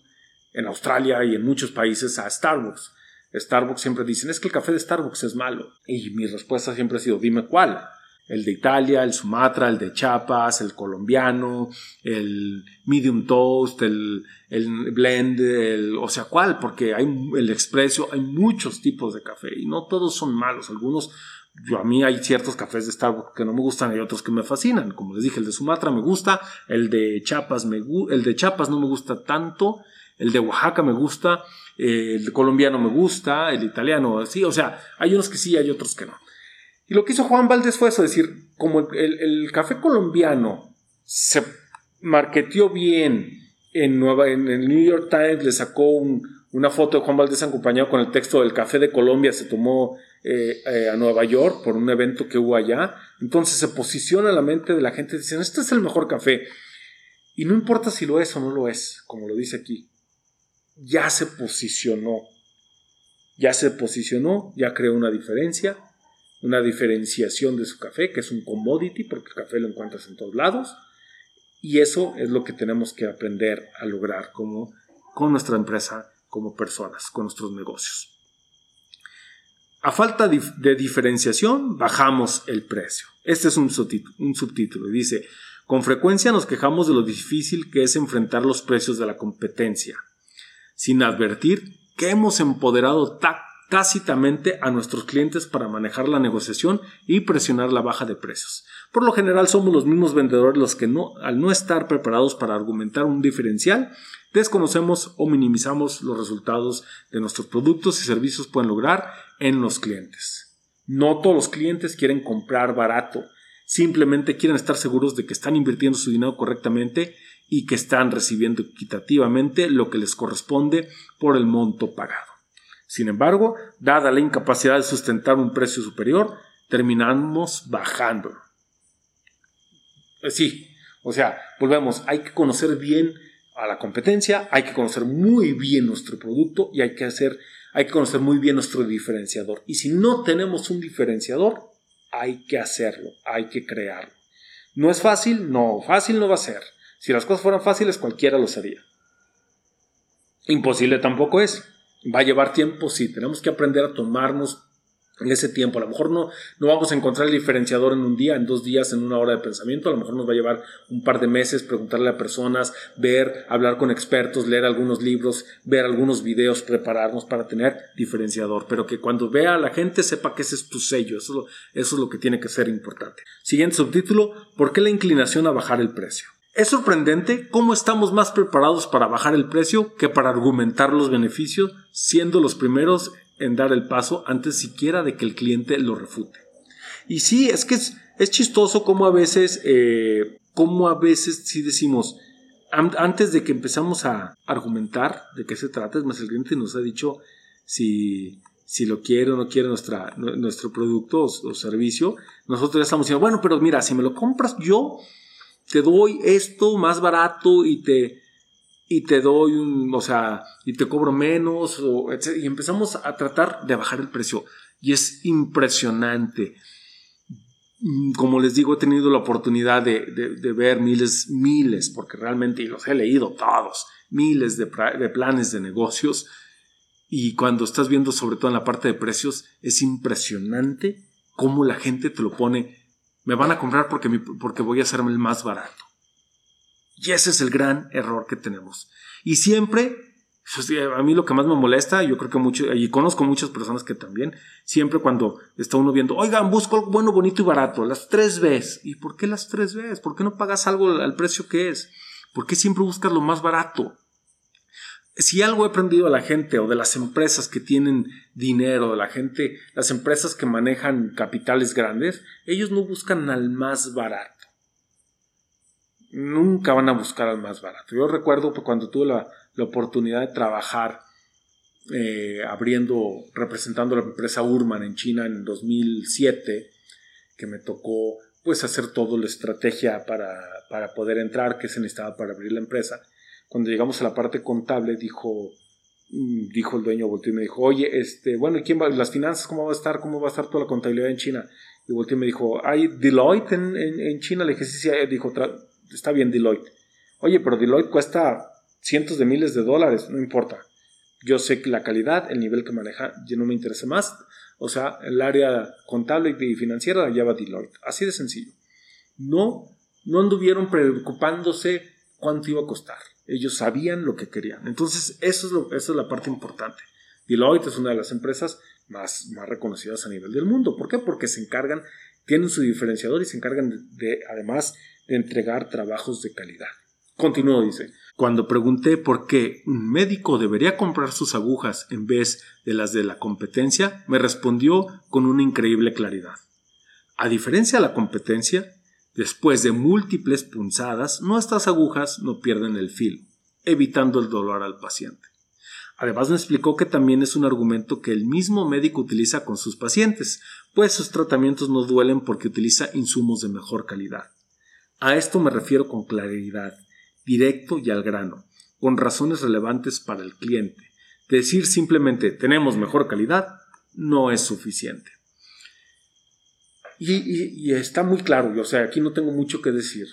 en Australia y en muchos países a Starbucks. Starbucks siempre dicen, es que el café de Starbucks es malo. Y mi respuesta siempre ha sido, dime cuál el de Italia, el Sumatra, el de Chiapas, el colombiano, el medium toast, el, blend, o sea, ¿cuál? Porque hay el expreso, hay muchos tipos de café y no todos son malos. Algunos, yo a mí hay ciertos cafés de Starbucks que no me gustan y otros que me fascinan. Como les dije, el de Sumatra me gusta, el de Chiapas me el de Chiapas no me gusta tanto, el de Oaxaca me gusta, el colombiano me gusta, el italiano, sí, o sea, hay unos que sí, hay otros que no. Y lo que hizo Juan Valdés fue eso, decir, como el, café colombiano se marketeó bien en, Nueva, en el New York Times, le sacó una foto de Juan Valdés acompañado con el texto del café de Colombia, se tomó eh, eh, a Nueva York por un evento que hubo allá. Entonces se posiciona la mente de la gente diciendo, este es el mejor café. Y no importa si lo es o no lo es, como lo dice aquí, ya se posicionó. Ya se posicionó, ya creó una diferencia una diferenciación de su café, que es un commodity, porque el café lo encuentras en todos lados. Y eso es lo que tenemos que aprender a lograr como, con nuestra empresa, como personas, con nuestros negocios. A falta de diferenciación, bajamos el precio. Este es un subtítulo, un subtítulo. Dice, con frecuencia nos quejamos de lo difícil que es enfrentar los precios de la competencia, sin advertir que hemos empoderado tácitamente a nuestros clientes para manejar la negociación y presionar la baja de precios. Por lo general somos los mismos vendedores los que no, al no estar preparados para argumentar un diferencial, desconocemos o minimizamos los resultados de nuestros productos y servicios pueden lograr en los clientes. No todos los clientes quieren comprar barato, simplemente quieren estar seguros de que están invirtiendo su dinero correctamente y que están recibiendo equitativamente lo que les corresponde por el monto pagado. Sin embargo, dada la incapacidad de sustentar un precio superior, terminamos bajando. Eh, sí, o sea, volvemos, hay que conocer bien a la competencia, hay que conocer muy bien nuestro producto y hay que hacer, hay que conocer muy bien nuestro diferenciador. Y si no tenemos un diferenciador, hay que hacerlo, hay que crearlo. ¿No es fácil? No, fácil no va a ser. Si las cosas fueran fáciles, cualquiera lo sería. Imposible tampoco es. Va a llevar tiempo, sí, tenemos que aprender a tomarnos ese tiempo. A lo mejor no, no vamos a encontrar el diferenciador en un día, en dos días, en una hora de pensamiento. A lo mejor nos va a llevar un par de meses preguntarle a personas, ver, hablar con expertos, leer algunos libros, ver algunos videos, prepararnos para tener diferenciador. Pero que cuando vea a la gente sepa que ese es tu sello. Eso, eso es lo que tiene que ser importante. Siguiente subtítulo, ¿por qué la inclinación a bajar el precio? Es sorprendente cómo estamos más preparados para bajar el precio que para argumentar los beneficios, siendo los primeros en dar el paso antes siquiera de que el cliente lo refute. Y sí, es que es, chistoso como a veces, eh, como a veces si decimos, antes de que empezamos a argumentar de qué se trata, es más, el cliente nos ha dicho si, si lo quiere o no quiere nuestra, nuestro producto o, servicio, nosotros ya estamos diciendo, bueno, pero mira, si me lo compras yo, te doy esto más barato y te, y te doy un, o sea, y te cobro menos, y empezamos a tratar de bajar el precio. Y es impresionante. Mm, como les digo, he tenido la oportunidad de, ver miles, miles, porque realmente los he leído todos, miles de, de planes de negocios. Y cuando estás viendo sobre todo en la parte de precios, es impresionante cómo la gente te lo pone. Me van a comprar porque, porque voy a hacerme el más barato. Y ese es el gran error que tenemos. Y siempre, pues, a mí lo que más me molesta, yo creo que mucho, y conozco muchas personas que también, siempre cuando está uno viendo, oigan, busco algo bueno, bonito y barato, las tres veces. ¿Y por qué las tres veces? ¿Por qué no pagas algo al precio que es? ¿Por qué siempre buscas lo más barato? Si algo he aprendido a la gente o de las empresas que tienen dinero, de la gente, las empresas que manejan capitales grandes, ellos no buscan al más barato nunca van a buscar al más barato. Yo recuerdo cuando tuve la, oportunidad de trabajar eh, abriendo, representando la empresa Urman en China en 2007, que me tocó pues hacer toda la estrategia para, para, poder entrar, que se necesitaba para abrir la empresa. Cuando llegamos a la parte contable, dijo, mm, dijo el dueño, volteó y me dijo, oye, este, bueno, ¿y quién va, las finanzas, cómo va a estar, cómo va a estar toda la contabilidad en China? Y volteó me dijo, ¿hay Deloitte en, en, China? Le dije, dijo, está bien Deloitte. Oye, pero Deloitte cuesta cientos de miles de dólares, no importa. Yo sé que la calidad, el nivel que maneja, ya no me interesa más. O sea, el área contable y financiera la lleva Deloitte. Así de sencillo. No, no anduvieron preocupándose cuánto iba a costar. Ellos sabían lo que querían. Entonces, eso es, eso es la parte importante. Deloitte es una de las empresas más, reconocidas a nivel del mundo. ¿Por qué? Porque se encargan, tienen su diferenciador y se encargan de además, de entregar trabajos de calidad. Continuó, dice, cuando pregunté por qué un médico debería comprar sus agujas en vez de las de la competencia, me respondió con una increíble claridad. A diferencia de la competencia, después de múltiples punzadas, nuestras agujas no pierden el filo, evitando el dolor al paciente. Además me explicó que también es un argumento que el mismo médico utiliza con sus pacientes, pues sus tratamientos no duelen porque utiliza insumos de mejor calidad. A esto me refiero con claridad, directo y al grano, con razones relevantes para el cliente. Decir simplemente tenemos mejor calidad no es suficiente. Y, está muy claro, o sea, aquí no tengo mucho que decir.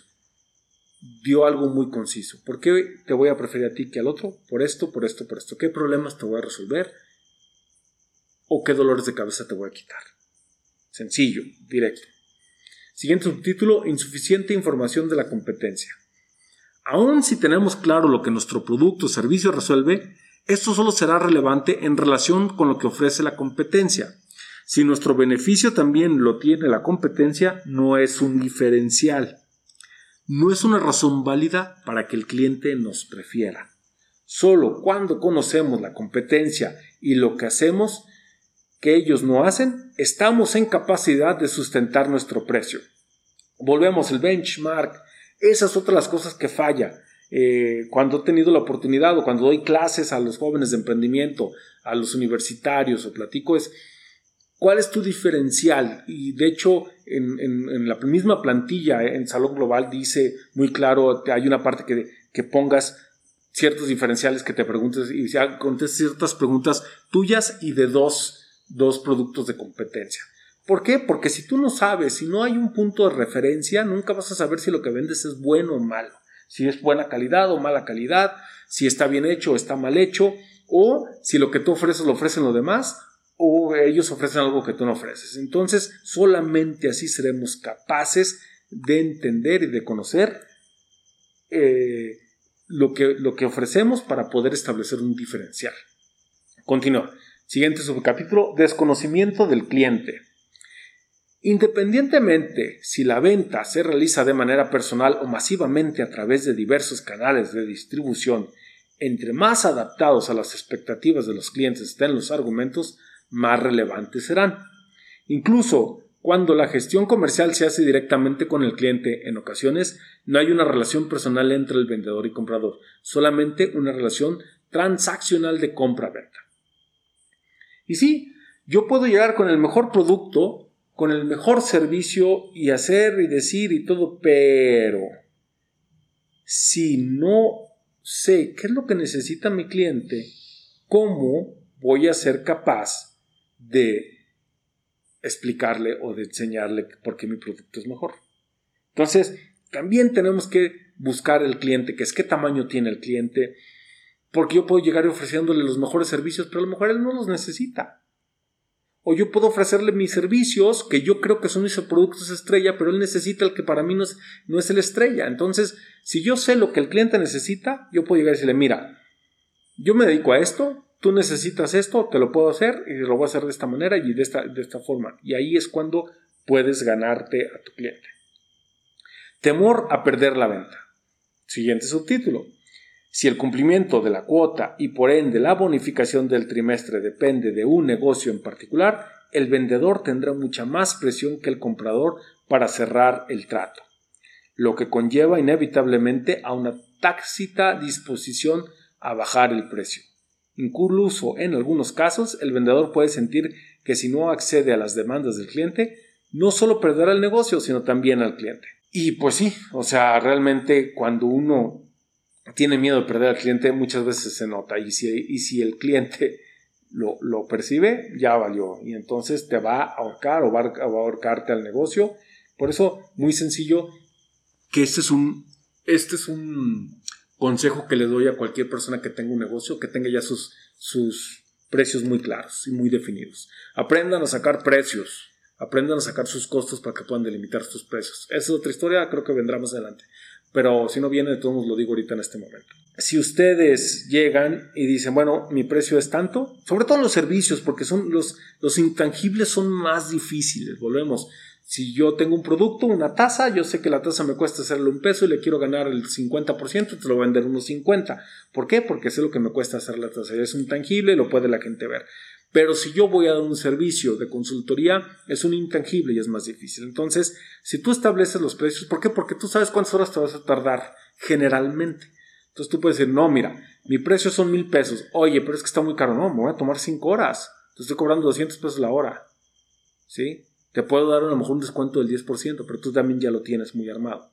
Dio algo muy conciso. ¿Por qué te voy a preferir a ti que al otro? Por esto, por esto, por esto. ¿Qué problemas te voy a resolver? ¿O qué dolores de cabeza te voy a quitar? Sencillo, directo. Siguiente subtítulo, insuficiente información de la competencia. Aun si tenemos claro lo que nuestro producto o servicio resuelve, esto solo será relevante en relación con lo que ofrece la competencia. Si nuestro beneficio también lo tiene la competencia, no es un diferencial. No es una razón válida para que el cliente nos prefiera. Solo cuando conocemos la competencia y lo que hacemos que ellos no hacen, estamos en capacidad de sustentar nuestro precio. Volvemos, el benchmark, esas otras las cosas que falla. Eh, cuando he tenido la oportunidad o cuando doy clases a los jóvenes de emprendimiento, a los universitarios o platico es, ¿cuál es tu diferencial? Y de hecho, en, la misma plantilla, eh, en Salón Global, dice muy claro, hay una parte que, que pongas ciertos diferenciales que te preguntes y contestes ciertas preguntas tuyas y de dos dos productos de competencia. ¿Por qué? Porque si tú no sabes, si no hay un punto de referencia, nunca vas a saber si lo que vendes es bueno o malo, si es buena calidad o mala calidad, si está bien hecho o está mal hecho, o si lo que tú ofreces lo ofrecen los demás, o ellos ofrecen algo que tú no ofreces. Entonces, solamente así seremos capaces de entender y de conocer eh, lo, que, lo que ofrecemos para poder establecer un diferencial. Continúa. Siguiente subcapítulo, desconocimiento del cliente. Independientemente si la venta se realiza de manera personal o masivamente a través de diversos canales de distribución, entre más adaptados a las expectativas de los clientes estén los argumentos, más relevantes serán. Incluso cuando la gestión comercial se hace directamente con el cliente, en ocasiones no hay una relación personal entre el vendedor y comprador, solamente una relación transaccional de compra-venta. Y sí, yo puedo llegar con el mejor producto, con el mejor servicio y hacer y decir y todo, pero si no sé qué es lo que necesita mi cliente, ¿cómo voy a ser capaz de explicarle o de enseñarle por qué mi producto es mejor. Entonces, también tenemos que buscar el cliente, que es qué tamaño tiene el cliente, porque yo puedo llegar ofreciéndole los mejores servicios, pero a lo mejor él no los necesita. O yo puedo ofrecerle mis servicios, que yo creo que son mis productos estrella, pero él necesita el que para mí no es, no es el estrella. Entonces, si yo sé lo que el cliente necesita, yo puedo llegar y decirle, mira, yo me dedico a esto, tú necesitas esto, te lo puedo hacer y lo voy a hacer de esta manera y de esta, de esta forma. Y ahí es cuando puedes ganarte a tu cliente. Temor a perder la venta. Siguiente subtítulo. Si el cumplimiento de la cuota y por ende la bonificación del trimestre depende de un negocio en particular, el vendedor tendrá mucha más presión que el comprador para cerrar el trato, lo que conlleva inevitablemente a una tácita disposición a bajar el precio. Incluso en algunos casos, el vendedor puede sentir que si no accede a las demandas del cliente, no solo perderá el negocio, sino también al cliente. Y pues sí, o sea, realmente cuando uno tiene miedo de perder al cliente, muchas veces se nota. Y si, y si el cliente lo, lo, percibe, ya valió. Y entonces te va a ahorcar o va a ahorcarte al negocio. Por eso, muy sencillo, que este es un, este es un consejo que le doy a cualquier persona que tenga un negocio, que tenga ya sus, sus precios muy claros y muy definidos. Aprendan a sacar precios, aprendan a sacar sus costos para que puedan delimitar sus precios. Esa es otra historia, creo que vendrá más adelante. Pero si no viene, de todos lo digo ahorita en este momento. Si ustedes llegan y dicen, bueno, mi precio es tanto, sobre todo los servicios, porque son los, los intangibles son más difíciles, volvemos. Si yo tengo un producto, una tasa, yo sé que la tasa me cuesta hacerle un peso y le quiero ganar el 50%, te lo voy a vender unos 50. ¿Por qué? Porque sé lo que me cuesta hacer la tasa. Es un tangible lo puede la gente ver. Pero si yo voy a dar un servicio de consultoría, es un intangible y es más difícil. Entonces, si tú estableces los precios, ¿por qué? Porque tú sabes cuántas horas te vas a tardar generalmente. Entonces tú puedes decir, no, mira, mi precio son mil pesos. Oye, pero es que está muy caro. No, me voy a tomar cinco horas. Te estoy cobrando 200 pesos la hora. ¿Sí? Te puedo dar a lo mejor un descuento del 10%, pero tú también ya lo tienes muy armado.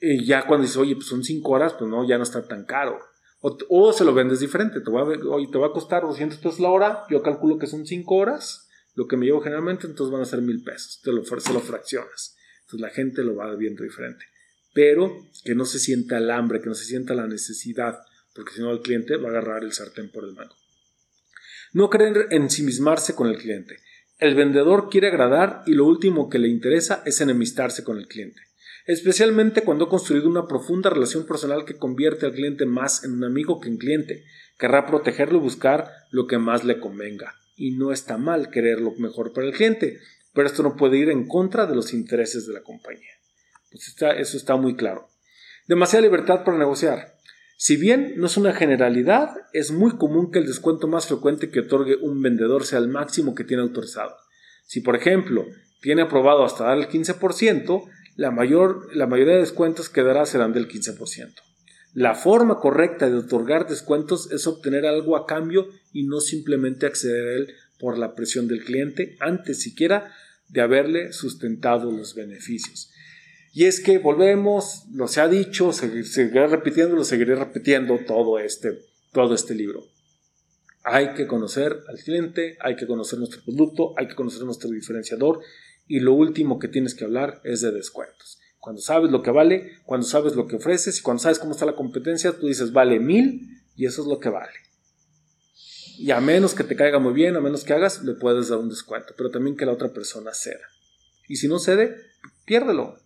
Y ya cuando dices, oye, pues son 5 horas, pues no, ya no está tan caro. O, se lo vendes diferente, te va, a, costar 200 pesos la hora, yo calculo que son 5 horas, lo que me llevo generalmente, entonces van a ser 1000 pesos, te lo, fraccionas. Entonces la gente lo va viendo diferente. Pero que no se sienta el hambre, que no se sienta la necesidad, porque si no el cliente va a agarrar el sartén por el mango. No querer ensimismarse con el cliente. El vendedor quiere agradar y lo último que le interesa es enemistarse con el cliente, especialmente cuando ha construido una profunda relación personal que convierte al cliente más en un amigo que en cliente. Querrá protegerlo y buscar lo que más le convenga. Y no está mal querer lo mejor para el cliente, pero esto no puede ir en contra de los intereses de la compañía. Pues eso está muy claro. Demasiada libertad para negociar. Si bien no es una generalidad, es muy común que el descuento más frecuente que otorgue un vendedor sea el máximo que tiene autorizado. Si, por ejemplo, tiene aprobado hasta dar el 15%, la, mayor, la mayoría de descuentos que dará serán del 15%. La forma correcta de otorgar descuentos es obtener algo a cambio y no simplemente acceder a él por la presión del cliente antes siquiera de haberle sustentado los beneficios. Y es que volvemos, lo se ha dicho, seguiré repitiendo, lo seguiré repitiendo todo este, todo este libro. Hay que conocer al cliente, hay que conocer nuestro producto, hay que conocer nuestro diferenciador y lo último que tienes que hablar es de descuentos. Cuando sabes lo que vale, cuando sabes lo que ofreces y cuando sabes cómo está la competencia, tú dices vale mil y eso es lo que vale. Y a menos que te caiga muy bien, a menos que hagas, le puedes dar un descuento, pero también que la otra persona ceda. Y si no cede, piérdelo.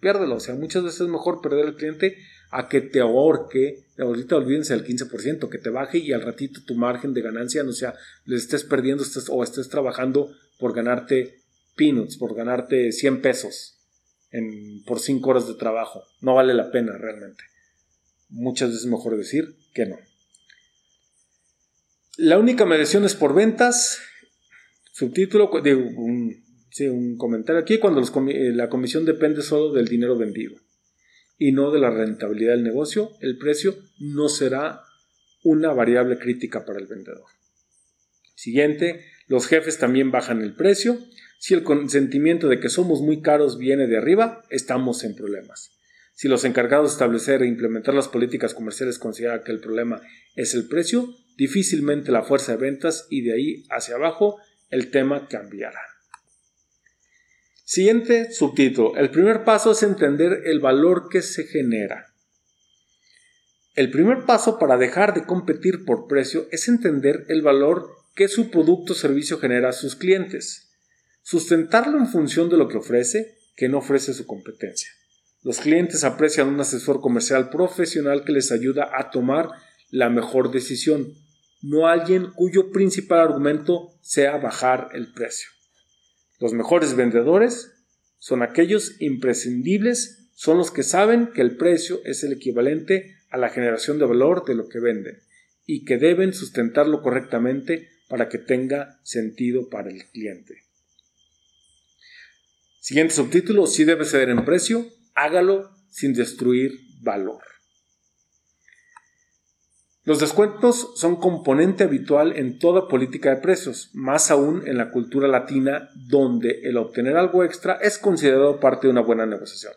Piérdelo. O sea, muchas veces es mejor perder al cliente a que te ahorque, ahorita olvídense del 15%, que te baje y al ratito tu margen de ganancia no sea, le estés perdiendo estés, o estés trabajando por ganarte peanuts, por ganarte 100 pesos en, por 5 horas de trabajo. No vale la pena realmente. Muchas veces es mejor decir que no. La única medición es por ventas. Subtítulo, de un, un comentario aquí, cuando eh, la comisión depende solo del dinero vendido y no de la rentabilidad del negocio, el precio no será una variable crítica para el vendedor. Siguiente, los jefes también bajan el precio. Si el consentimiento de que somos muy caros viene de arriba, estamos en problemas. Si los encargados de establecer e implementar las políticas comerciales consideran que el problema es el precio, difícilmente la fuerza de ventas y de ahí hacia abajo el tema cambiará. Siguiente subtítulo. El primer paso es entender el valor que se genera. El primer paso para dejar de competir por precio es entender el valor que su producto o servicio genera a sus clientes. Sustentarlo en función de lo que ofrece, que no ofrece su competencia. Los clientes aprecian un asesor comercial profesional que les ayuda a tomar la mejor decisión, no alguien cuyo principal argumento sea bajar el precio. Los mejores vendedores son aquellos imprescindibles, son los que saben que el precio es el equivalente a la generación de valor de lo que venden y que deben sustentarlo correctamente para que tenga sentido para el cliente. Siguiente subtítulo, si debe ceder en precio, hágalo sin destruir valor. Los descuentos son componente habitual en toda política de precios, más aún en la cultura latina, donde el obtener algo extra es considerado parte de una buena negociación.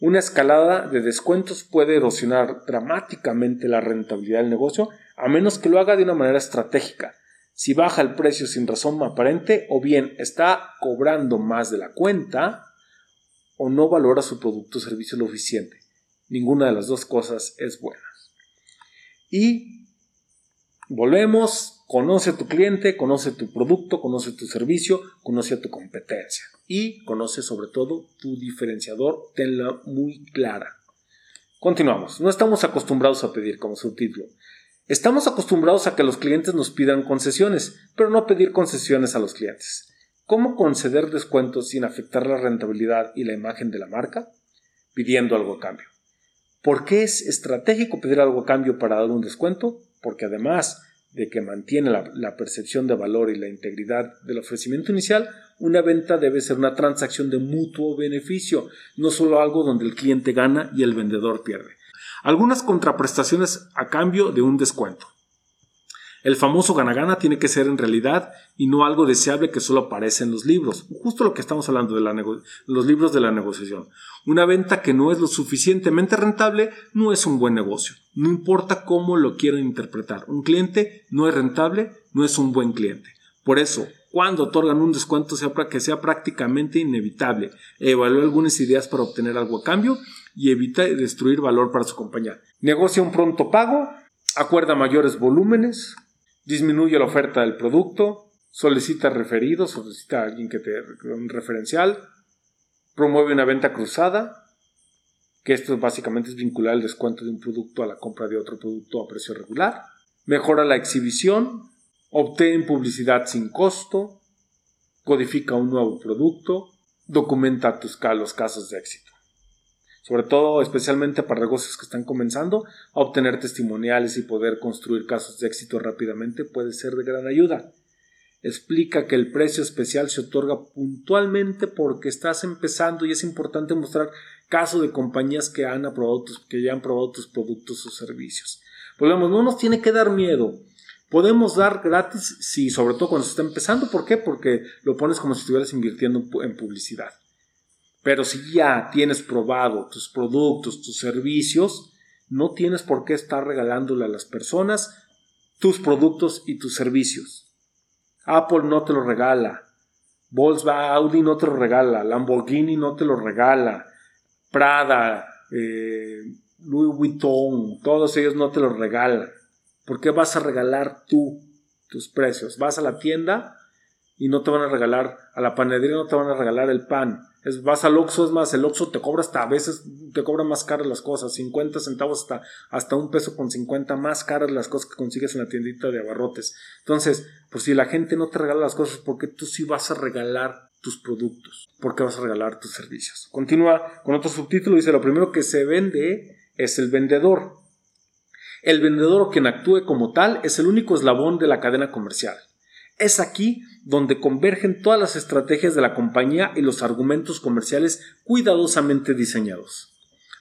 Una escalada de descuentos puede erosionar dramáticamente la rentabilidad del negocio, a menos que lo haga de una manera estratégica. Si baja el precio sin razón aparente, o bien está cobrando más de la cuenta, o no valora su producto o servicio lo suficiente. Ninguna de las dos cosas es buena. Y volvemos, conoce a tu cliente, conoce tu producto, conoce tu servicio, conoce a tu competencia y conoce sobre todo tu diferenciador, tenla muy clara. Continuamos, no estamos acostumbrados a pedir como subtítulo. Estamos acostumbrados a que los clientes nos pidan concesiones, pero no pedir concesiones a los clientes. ¿Cómo conceder descuentos sin afectar la rentabilidad y la imagen de la marca? Pidiendo algo a cambio. ¿Por qué es estratégico pedir algo a cambio para dar un descuento? Porque además de que mantiene la, percepción de valor y la integridad del ofrecimiento inicial, una venta debe ser una transacción de mutuo beneficio, no solo algo donde el cliente gana y el vendedor pierde. Algunas contraprestaciones a cambio de un descuento. El famoso gana-gana tiene que ser en realidad y no algo deseable que solo aparece en los libros. Justo lo que estamos hablando de los libros de la negociación. Una venta que no es lo suficientemente rentable no es un buen negocio. No importa cómo lo quieran interpretar. Un cliente no es rentable, no es un buen cliente. Por eso, cuando otorgan un descuento sea que sea prácticamente inevitable, evalúe algunas ideas para obtener algo a cambio y evita destruir valor para su compañía. Negocia un pronto pago, acuerda mayores volúmenes, disminuye la oferta del producto, solicita referidos, solicita a alguien que te un referencial, promueve una venta cruzada, que esto básicamente es vincular el descuento de un producto a la compra de otro producto a precio regular, mejora la exhibición, obtiene publicidad sin costo, codifica un nuevo producto, documenta tus, los casos de éxito sobre todo especialmente para negocios que están comenzando, obtener testimoniales y poder construir casos de éxito rápidamente puede ser de gran ayuda. Explica que el precio especial se otorga puntualmente porque estás empezando y es importante mostrar casos de compañías que han aprobado tus, que ya han probado tus productos o servicios. Volvemos, no nos tiene que dar miedo. Podemos dar gratis, sí, sobre todo cuando se está empezando. ¿Por qué? Porque lo pones como si estuvieras invirtiendo en publicidad. Pero si ya tienes probado tus productos, tus servicios, no tienes por qué estar regalándole a las personas tus productos y tus servicios. Apple no te lo regala. Volkswagen, Audi no te lo regala. Lamborghini no te lo regala. Prada, eh, Louis Vuitton, todos ellos no te lo regalan. ¿Por qué vas a regalar tú tus precios. Vas a la tienda y no te van a regalar, a la panadería no te van a regalar el pan. Es, vas al Oxxo, es más, el Oxxo te cobra hasta, a veces te cobra más caras las cosas, 50 centavos hasta, hasta un peso con 50 más caras las cosas que consigues en la tiendita de abarrotes. Entonces, pues si la gente no te regala las cosas, porque tú sí vas a regalar tus productos? porque vas a regalar tus servicios? Continúa con otro subtítulo, dice, lo primero que se vende es el vendedor. El vendedor o quien actúe como tal es el único eslabón de la cadena comercial. Es aquí donde convergen todas las estrategias de la compañía y los argumentos comerciales cuidadosamente diseñados.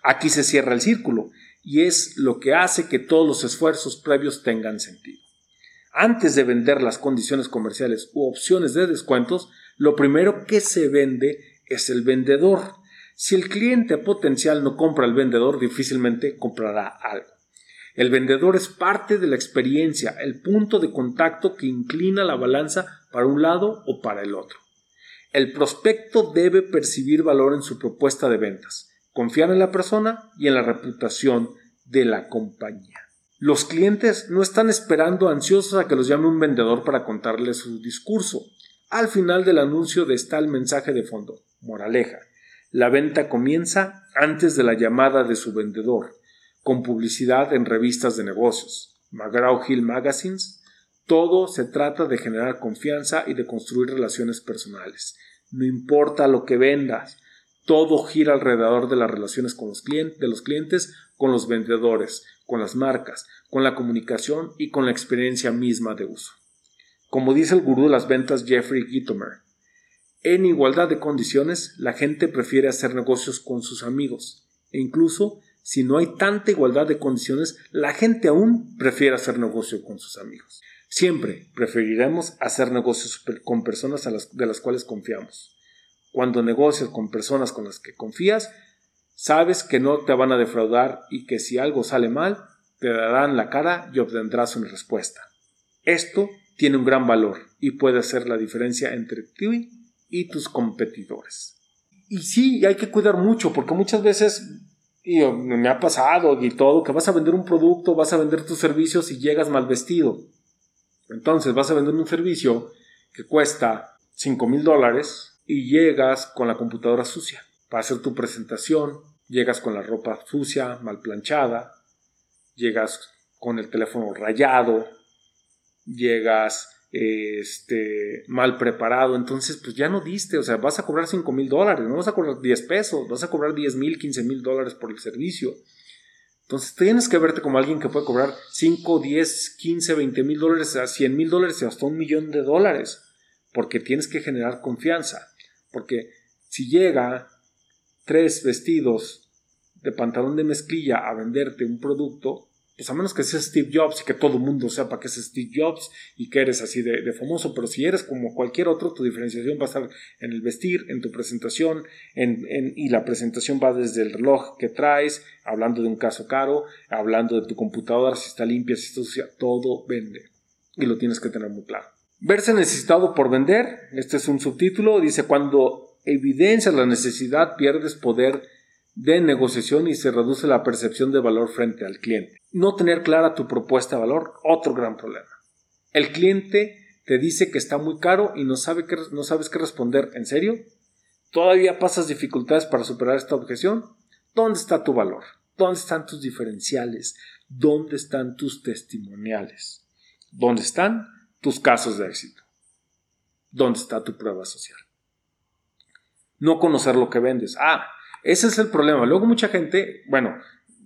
Aquí se cierra el círculo y es lo que hace que todos los esfuerzos previos tengan sentido. Antes de vender las condiciones comerciales u opciones de descuentos, lo primero que se vende es el vendedor. Si el cliente potencial no compra al vendedor, difícilmente comprará algo. El vendedor es parte de la experiencia, el punto de contacto que inclina la balanza para un lado o para el otro. El prospecto debe percibir valor en su propuesta de ventas, confiar en la persona y en la reputación de la compañía. Los clientes no están esperando ansiosos a que los llame un vendedor para contarles su discurso. Al final del anuncio está el mensaje de fondo. Moraleja. La venta comienza antes de la llamada de su vendedor con publicidad en revistas de negocios, McGraw Hill Magazines, todo se trata de generar confianza y de construir relaciones personales. No importa lo que vendas, todo gira alrededor de las relaciones con los clientes, de los clientes, con los vendedores, con las marcas, con la comunicación y con la experiencia misma de uso. Como dice el gurú de las ventas Jeffrey Gitomer, en igualdad de condiciones, la gente prefiere hacer negocios con sus amigos e incluso si no hay tanta igualdad de condiciones, la gente aún prefiere hacer negocio con sus amigos. Siempre preferiremos hacer negocios con personas de las cuales confiamos. Cuando negocias con personas con las que confías, sabes que no te van a defraudar y que si algo sale mal, te darán la cara y obtendrás una respuesta. Esto tiene un gran valor y puede hacer la diferencia entre ti y tus competidores. Y sí, hay que cuidar mucho porque muchas veces y me ha pasado y todo, que vas a vender un producto, vas a vender tus servicios y llegas mal vestido. Entonces vas a vender un servicio que cuesta 5 mil dólares y llegas con la computadora sucia para hacer tu presentación, llegas con la ropa sucia, mal planchada, llegas con el teléfono rayado, llegas este, mal preparado, entonces pues ya no diste, o sea, vas a cobrar 5 mil dólares, no vas a cobrar 10 pesos, vas a cobrar 10 mil, 15 mil dólares por el servicio. Entonces tienes que verte como alguien que puede cobrar 5, 10, 15, 20 mil dólares, a 100 mil dólares y hasta un millón de dólares, porque tienes que generar confianza, porque si llega tres vestidos de pantalón de mezclilla a venderte un producto, pues a menos que seas Steve Jobs y que todo el mundo sepa que es Steve Jobs y que eres así de, famoso, pero si eres como cualquier otro, tu diferenciación va a estar en el vestir, en tu presentación, en, y la presentación va desde el reloj que traes, hablando de un caso caro, hablando de tu computadora, si está limpia, si está sucia, todo vende. Y lo tienes que tener muy claro. Verse necesitado por vender, este es un subtítulo, dice cuando evidencias la necesidad pierdes poder de negociación y se reduce la percepción de valor frente al cliente. No tener clara tu propuesta de valor, otro gran problema. El cliente te dice que está muy caro y no, no sabes qué responder. ¿En serio? ¿Todavía pasas dificultades para superar esta objeción? ¿Dónde está tu valor? ¿Dónde están tus diferenciales? ¿Dónde están tus testimoniales? ¿Dónde están tus casos de éxito? ¿Dónde está tu prueba social? No conocer lo que vendes. Ah, ese es el problema. Luego mucha gente, bueno,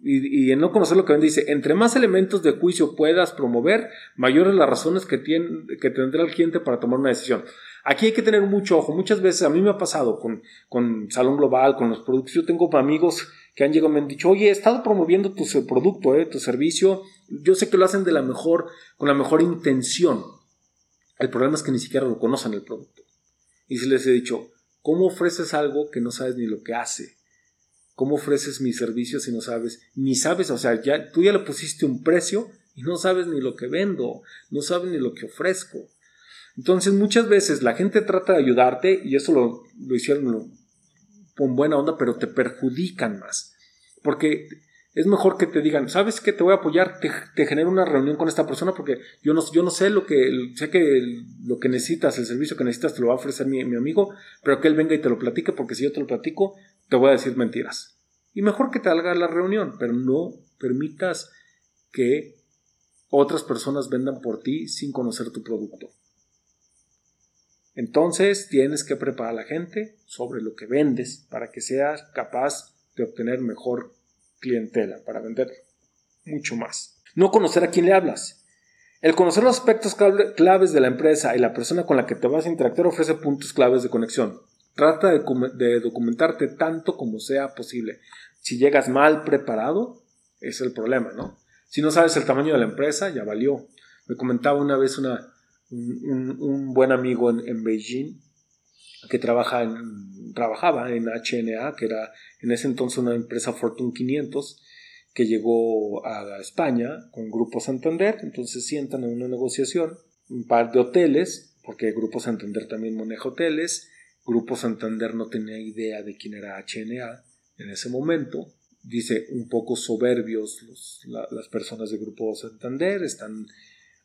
y, en no conocer lo que vende, dice, entre más elementos de juicio puedas promover, mayores las razones que, tiene, que tendrá el cliente para tomar una decisión. Aquí hay que tener mucho ojo. Muchas veces a mí me ha pasado con, con Salón Global, con los productos. Yo tengo amigos que han llegado y me han dicho, oye, he estado promoviendo tu producto, eh, tu servicio. Yo sé que lo hacen de la mejor, con la mejor intención. El problema es que ni siquiera lo conocen el producto. Y si les he dicho, ¿cómo ofreces algo que no sabes ni lo que hace? ¿Cómo ofreces mi servicio si no sabes? Ni sabes, o sea, ya, tú ya le pusiste un precio y no sabes ni lo que vendo, no sabes ni lo que ofrezco. Entonces muchas veces la gente trata de ayudarte y eso lo, lo hicieron con buena onda, pero te perjudican más. Porque Es mejor que te digan, ¿sabes qué? Te voy a apoyar, te, te genero una reunión con esta persona porque yo no, yo no sé lo que, sé que lo que necesitas, el servicio que necesitas te lo va a ofrecer mi, mi amigo, pero que él venga y te lo platique porque si yo te lo platico, te voy a decir mentiras. Y mejor que te haga la reunión, pero no permitas que otras personas vendan por ti sin conocer tu producto. Entonces tienes que preparar a la gente sobre lo que vendes para que seas capaz de obtener mejor clientela, para vender mucho más. No conocer a quién le hablas. El conocer los aspectos claves de la empresa y la persona con la que te vas a interactuar ofrece puntos claves de conexión. Trata de, documentarte tanto como sea posible. Si llegas mal preparado, es el problema, ¿no? Si no sabes el tamaño de la empresa, ya valió. Me comentaba una vez una, un, buen amigo en, Beijing que trabaja en, trabajaba en HNA, que era en ese entonces una empresa Fortune 500, que llegó a España con Grupo Santander, entonces sientan en una negociación un par de hoteles, porque Grupo Santander también maneja hoteles, Grupo Santander no tenía idea de quién era HNA en ese momento, dice un poco soberbios las personas de Grupo Santander, están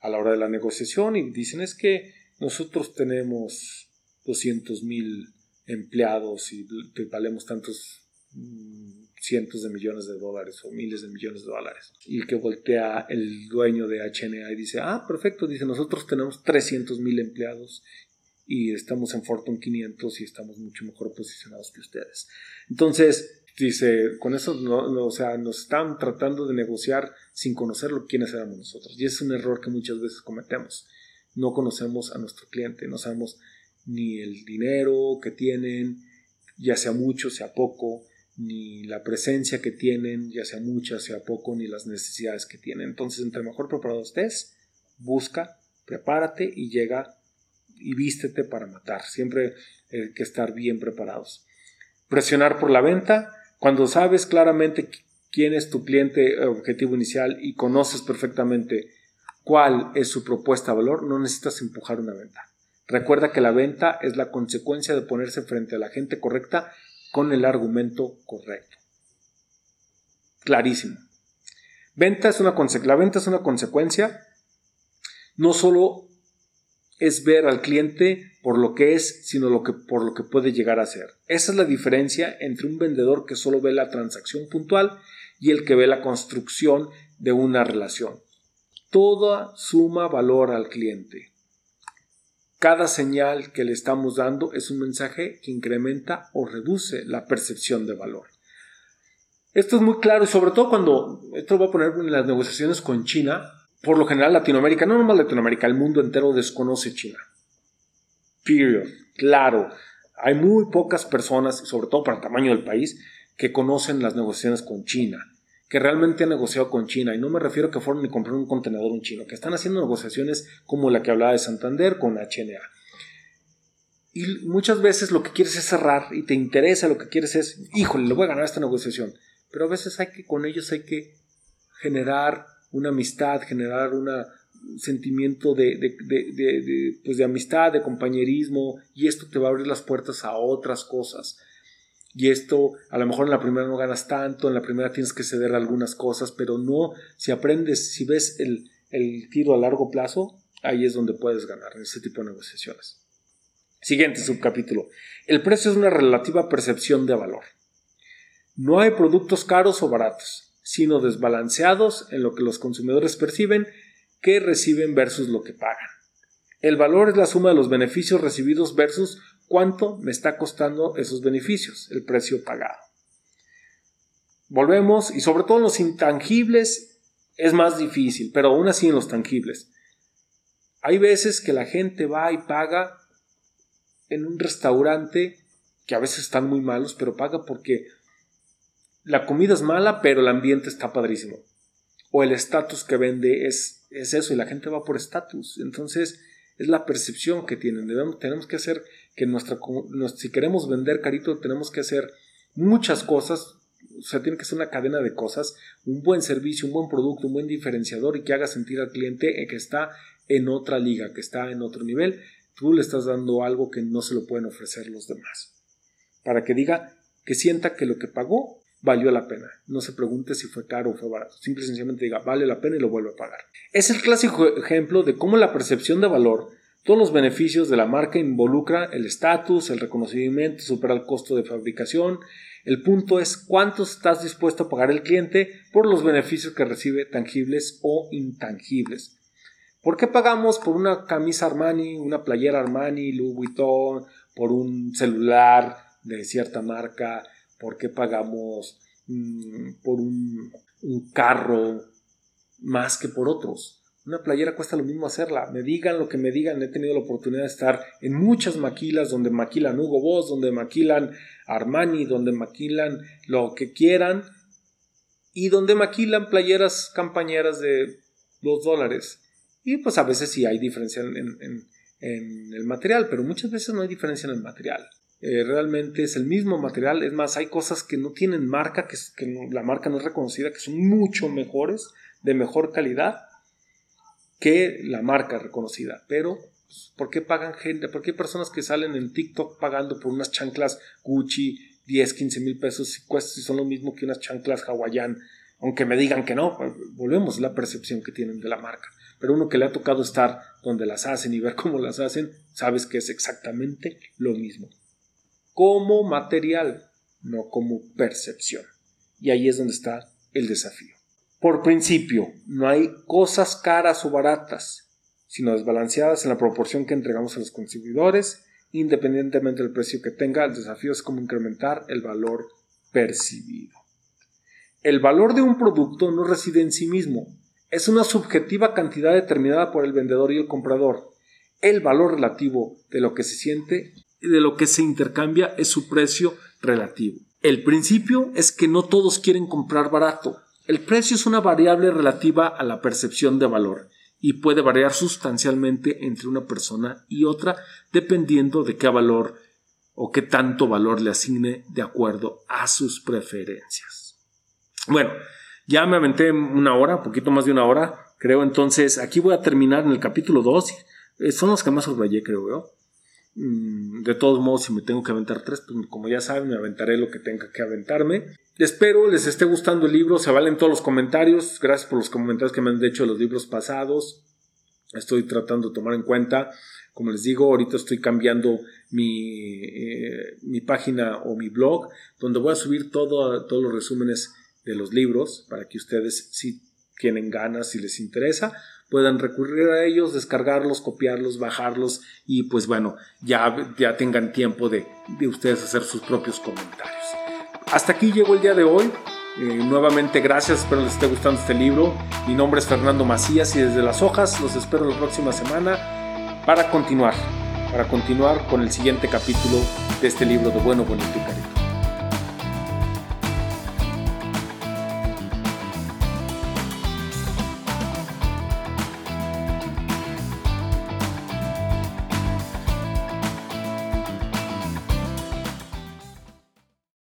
a la hora de la negociación y dicen es que nosotros tenemos 200 mil empleados y te valemos tantos mm, cientos de millones de dólares o miles de millones de dólares. Y que voltea el dueño de HNA y dice, ah, perfecto, dice, nosotros tenemos 300 mil empleados y estamos en Fortune 500 y estamos mucho mejor posicionados que ustedes. Entonces, dice, con eso, no, o sea, nos están tratando de negociar sin conocer quiénes éramos nosotros. Y es un error que muchas veces cometemos. No conocemos a nuestro cliente, no sabemos ni el dinero que tienen, ya sea mucho, sea poco, ni la presencia que tienen, ya sea mucha, sea poco, ni las necesidades que tienen. Entonces, entre mejor preparado estés, busca, prepárate y llega y vístete para matar. Siempre hay que estar bien preparados. Presionar por la venta. Cuando sabes claramente quién es tu cliente objetivo inicial y conoces perfectamente cuál es su propuesta de valor, no necesitas empujar una venta. Recuerda que la venta es la consecuencia de ponerse frente a la gente correcta con el argumento correcto. Clarísimo. Venta es una la venta es una consecuencia no solo es ver al cliente por lo que es, sino por lo que puede llegar a ser. Esa es la diferencia entre un vendedor que solo ve la transacción puntual y el que ve la construcción de una relación. Toda suma valor al cliente. Cada señal que le estamos dando es un mensaje que incrementa o reduce la percepción de valor. Esto es muy claro y sobre todo cuando, esto lo a poner en las negociaciones con China, por lo general Latinoamérica, no nomás Latinoamérica, el mundo entero desconoce China. Period. Claro, hay muy pocas personas, sobre todo para el tamaño del país, que conocen las negociaciones con China, que realmente han negociado con China. Y no me refiero a que fueron y compraron un contenedor un chino, que están haciendo negociaciones como la que hablaba de Santander con HNA. Y muchas veces lo que quieres es cerrar y te interesa, lo que quieres es, híjole, le voy a ganar esta negociación. Pero a veces hay que, con ellos hay que generar una amistad, generar un sentimiento de, pues de amistad, de compañerismo, y esto te va a abrir las puertas a otras cosas. Y esto, a lo mejor en la primera no ganas tanto, en la primera tienes que ceder algunas cosas, pero no, si aprendes, si ves el, el tiro a largo plazo, ahí es donde puedes ganar en ese tipo de negociaciones. Siguiente subcapítulo. El precio es una relativa percepción de valor. No hay productos caros o baratos sino desbalanceados en lo que los consumidores perciben que reciben versus lo que pagan. El valor es la suma de los beneficios recibidos versus cuánto me está costando esos beneficios, el precio pagado. Volvemos y sobre todo en los intangibles es más difícil, pero aún así en los tangibles. Hay veces que la gente va y paga en un restaurante que a veces están muy malos, pero paga porque la comida es mala, pero el ambiente está padrísimo. O el estatus que vende es, es eso y la gente va por estatus. Entonces es la percepción que tienen. Debemos, tenemos que hacer que nuestra, si queremos vender carito, tenemos que hacer muchas cosas. O sea, tiene que ser una cadena de cosas, un buen servicio, un buen producto, un buen diferenciador y que haga sentir al cliente que está en otra liga, que está en otro nivel. Tú le estás dando algo que no se lo pueden ofrecer los demás. Para que diga, que sienta que lo que pagó valió la pena. No se pregunte si fue caro o fue barato. Simple y sencillamente diga, vale la pena y lo vuelve a pagar. Es el clásico ejemplo de cómo la percepción de valor, todos los beneficios de la marca involucra el estatus, el reconocimiento, supera el costo de fabricación. El punto es cuánto estás dispuesto a pagar el cliente por los beneficios que recibe tangibles o intangibles. ¿Por qué pagamos por una camisa Armani, una playera Armani, Louis Vuitton, por un celular de cierta marca? ¿Por qué pagamos mm, por un, carro más que por otros? Una playera cuesta lo mismo hacerla. Me digan lo que me digan. He tenido la oportunidad de estar en muchas maquilas donde maquilan Hugo Boss, donde maquilan Armani, donde maquilan lo que quieran y donde maquilan playeras campañeras de 2 dólares. Y pues a veces sí hay diferencia en, el material, pero muchas veces no hay diferencia en el material. Eh, realmente es el mismo material. Es más, hay cosas que no tienen marca, que, la marca no es reconocida, que son mucho mejores, de mejor calidad que la marca reconocida. Pero, pues, ¿por qué pagan gente? ¿Por qué personas que salen en TikTok pagando por unas chanclas Gucci 10, 15 mil pesos si, cuesta, son lo mismo que unas chanclas hawaiian? Aunque me digan que no, pues, volvemos la percepción que tienen de la marca. Pero uno que le ha tocado estar donde las hacen y ver cómo las hacen, sabes que es exactamente lo mismo como material, no como percepción. Y ahí es donde está el desafío. Por principio, no hay cosas caras o baratas, sino desbalanceadas en la proporción que entregamos a los consumidores, independientemente del precio que tenga. El desafío es cómo incrementar el valor percibido. El valor de un producto no reside en sí mismo, es una subjetiva cantidad determinada por el vendedor y el comprador. El valor relativo de lo que se siente de lo que se intercambia es su precio relativo. El principio es que no todos quieren comprar barato. El precio es una variable relativa a la percepción de valor y puede variar sustancialmente entre una persona y otra dependiendo de qué valor o qué tanto valor le asigne de acuerdo a sus preferencias. Bueno, ya me aventé una hora, poquito más de una hora, creo. Entonces, aquí voy a terminar en el capítulo 2. Eh, son los que más subrayé, creo yo. Mm, de todos modos, si me tengo que aventar tres, pues como ya saben, me aventaré lo que tenga que aventarme. Espero les esté gustando el libro, se valen todos los comentarios. Gracias por los comentarios que me han hecho de los libros pasados. Estoy tratando de tomar en cuenta. Como les digo, ahorita estoy cambiando mi, eh, mi página o mi blog, donde voy a subir todo, todos los resúmenes de los libros para que ustedes, si tienen ganas, si les interesa, puedan recurrir a ellos, descargarlos, copiarlos, bajarlos y pues bueno, ya, ya tengan tiempo de, ustedes hacer sus propios comentarios. Hasta aquí llegó el día de hoy. Eh, nuevamente gracias, espero les esté gustando este libro. Mi nombre es Fernando Macías y desde las hojas los espero la próxima semana para continuar, para continuar con el siguiente capítulo de este libro de Bueno, Bonito y Cariño.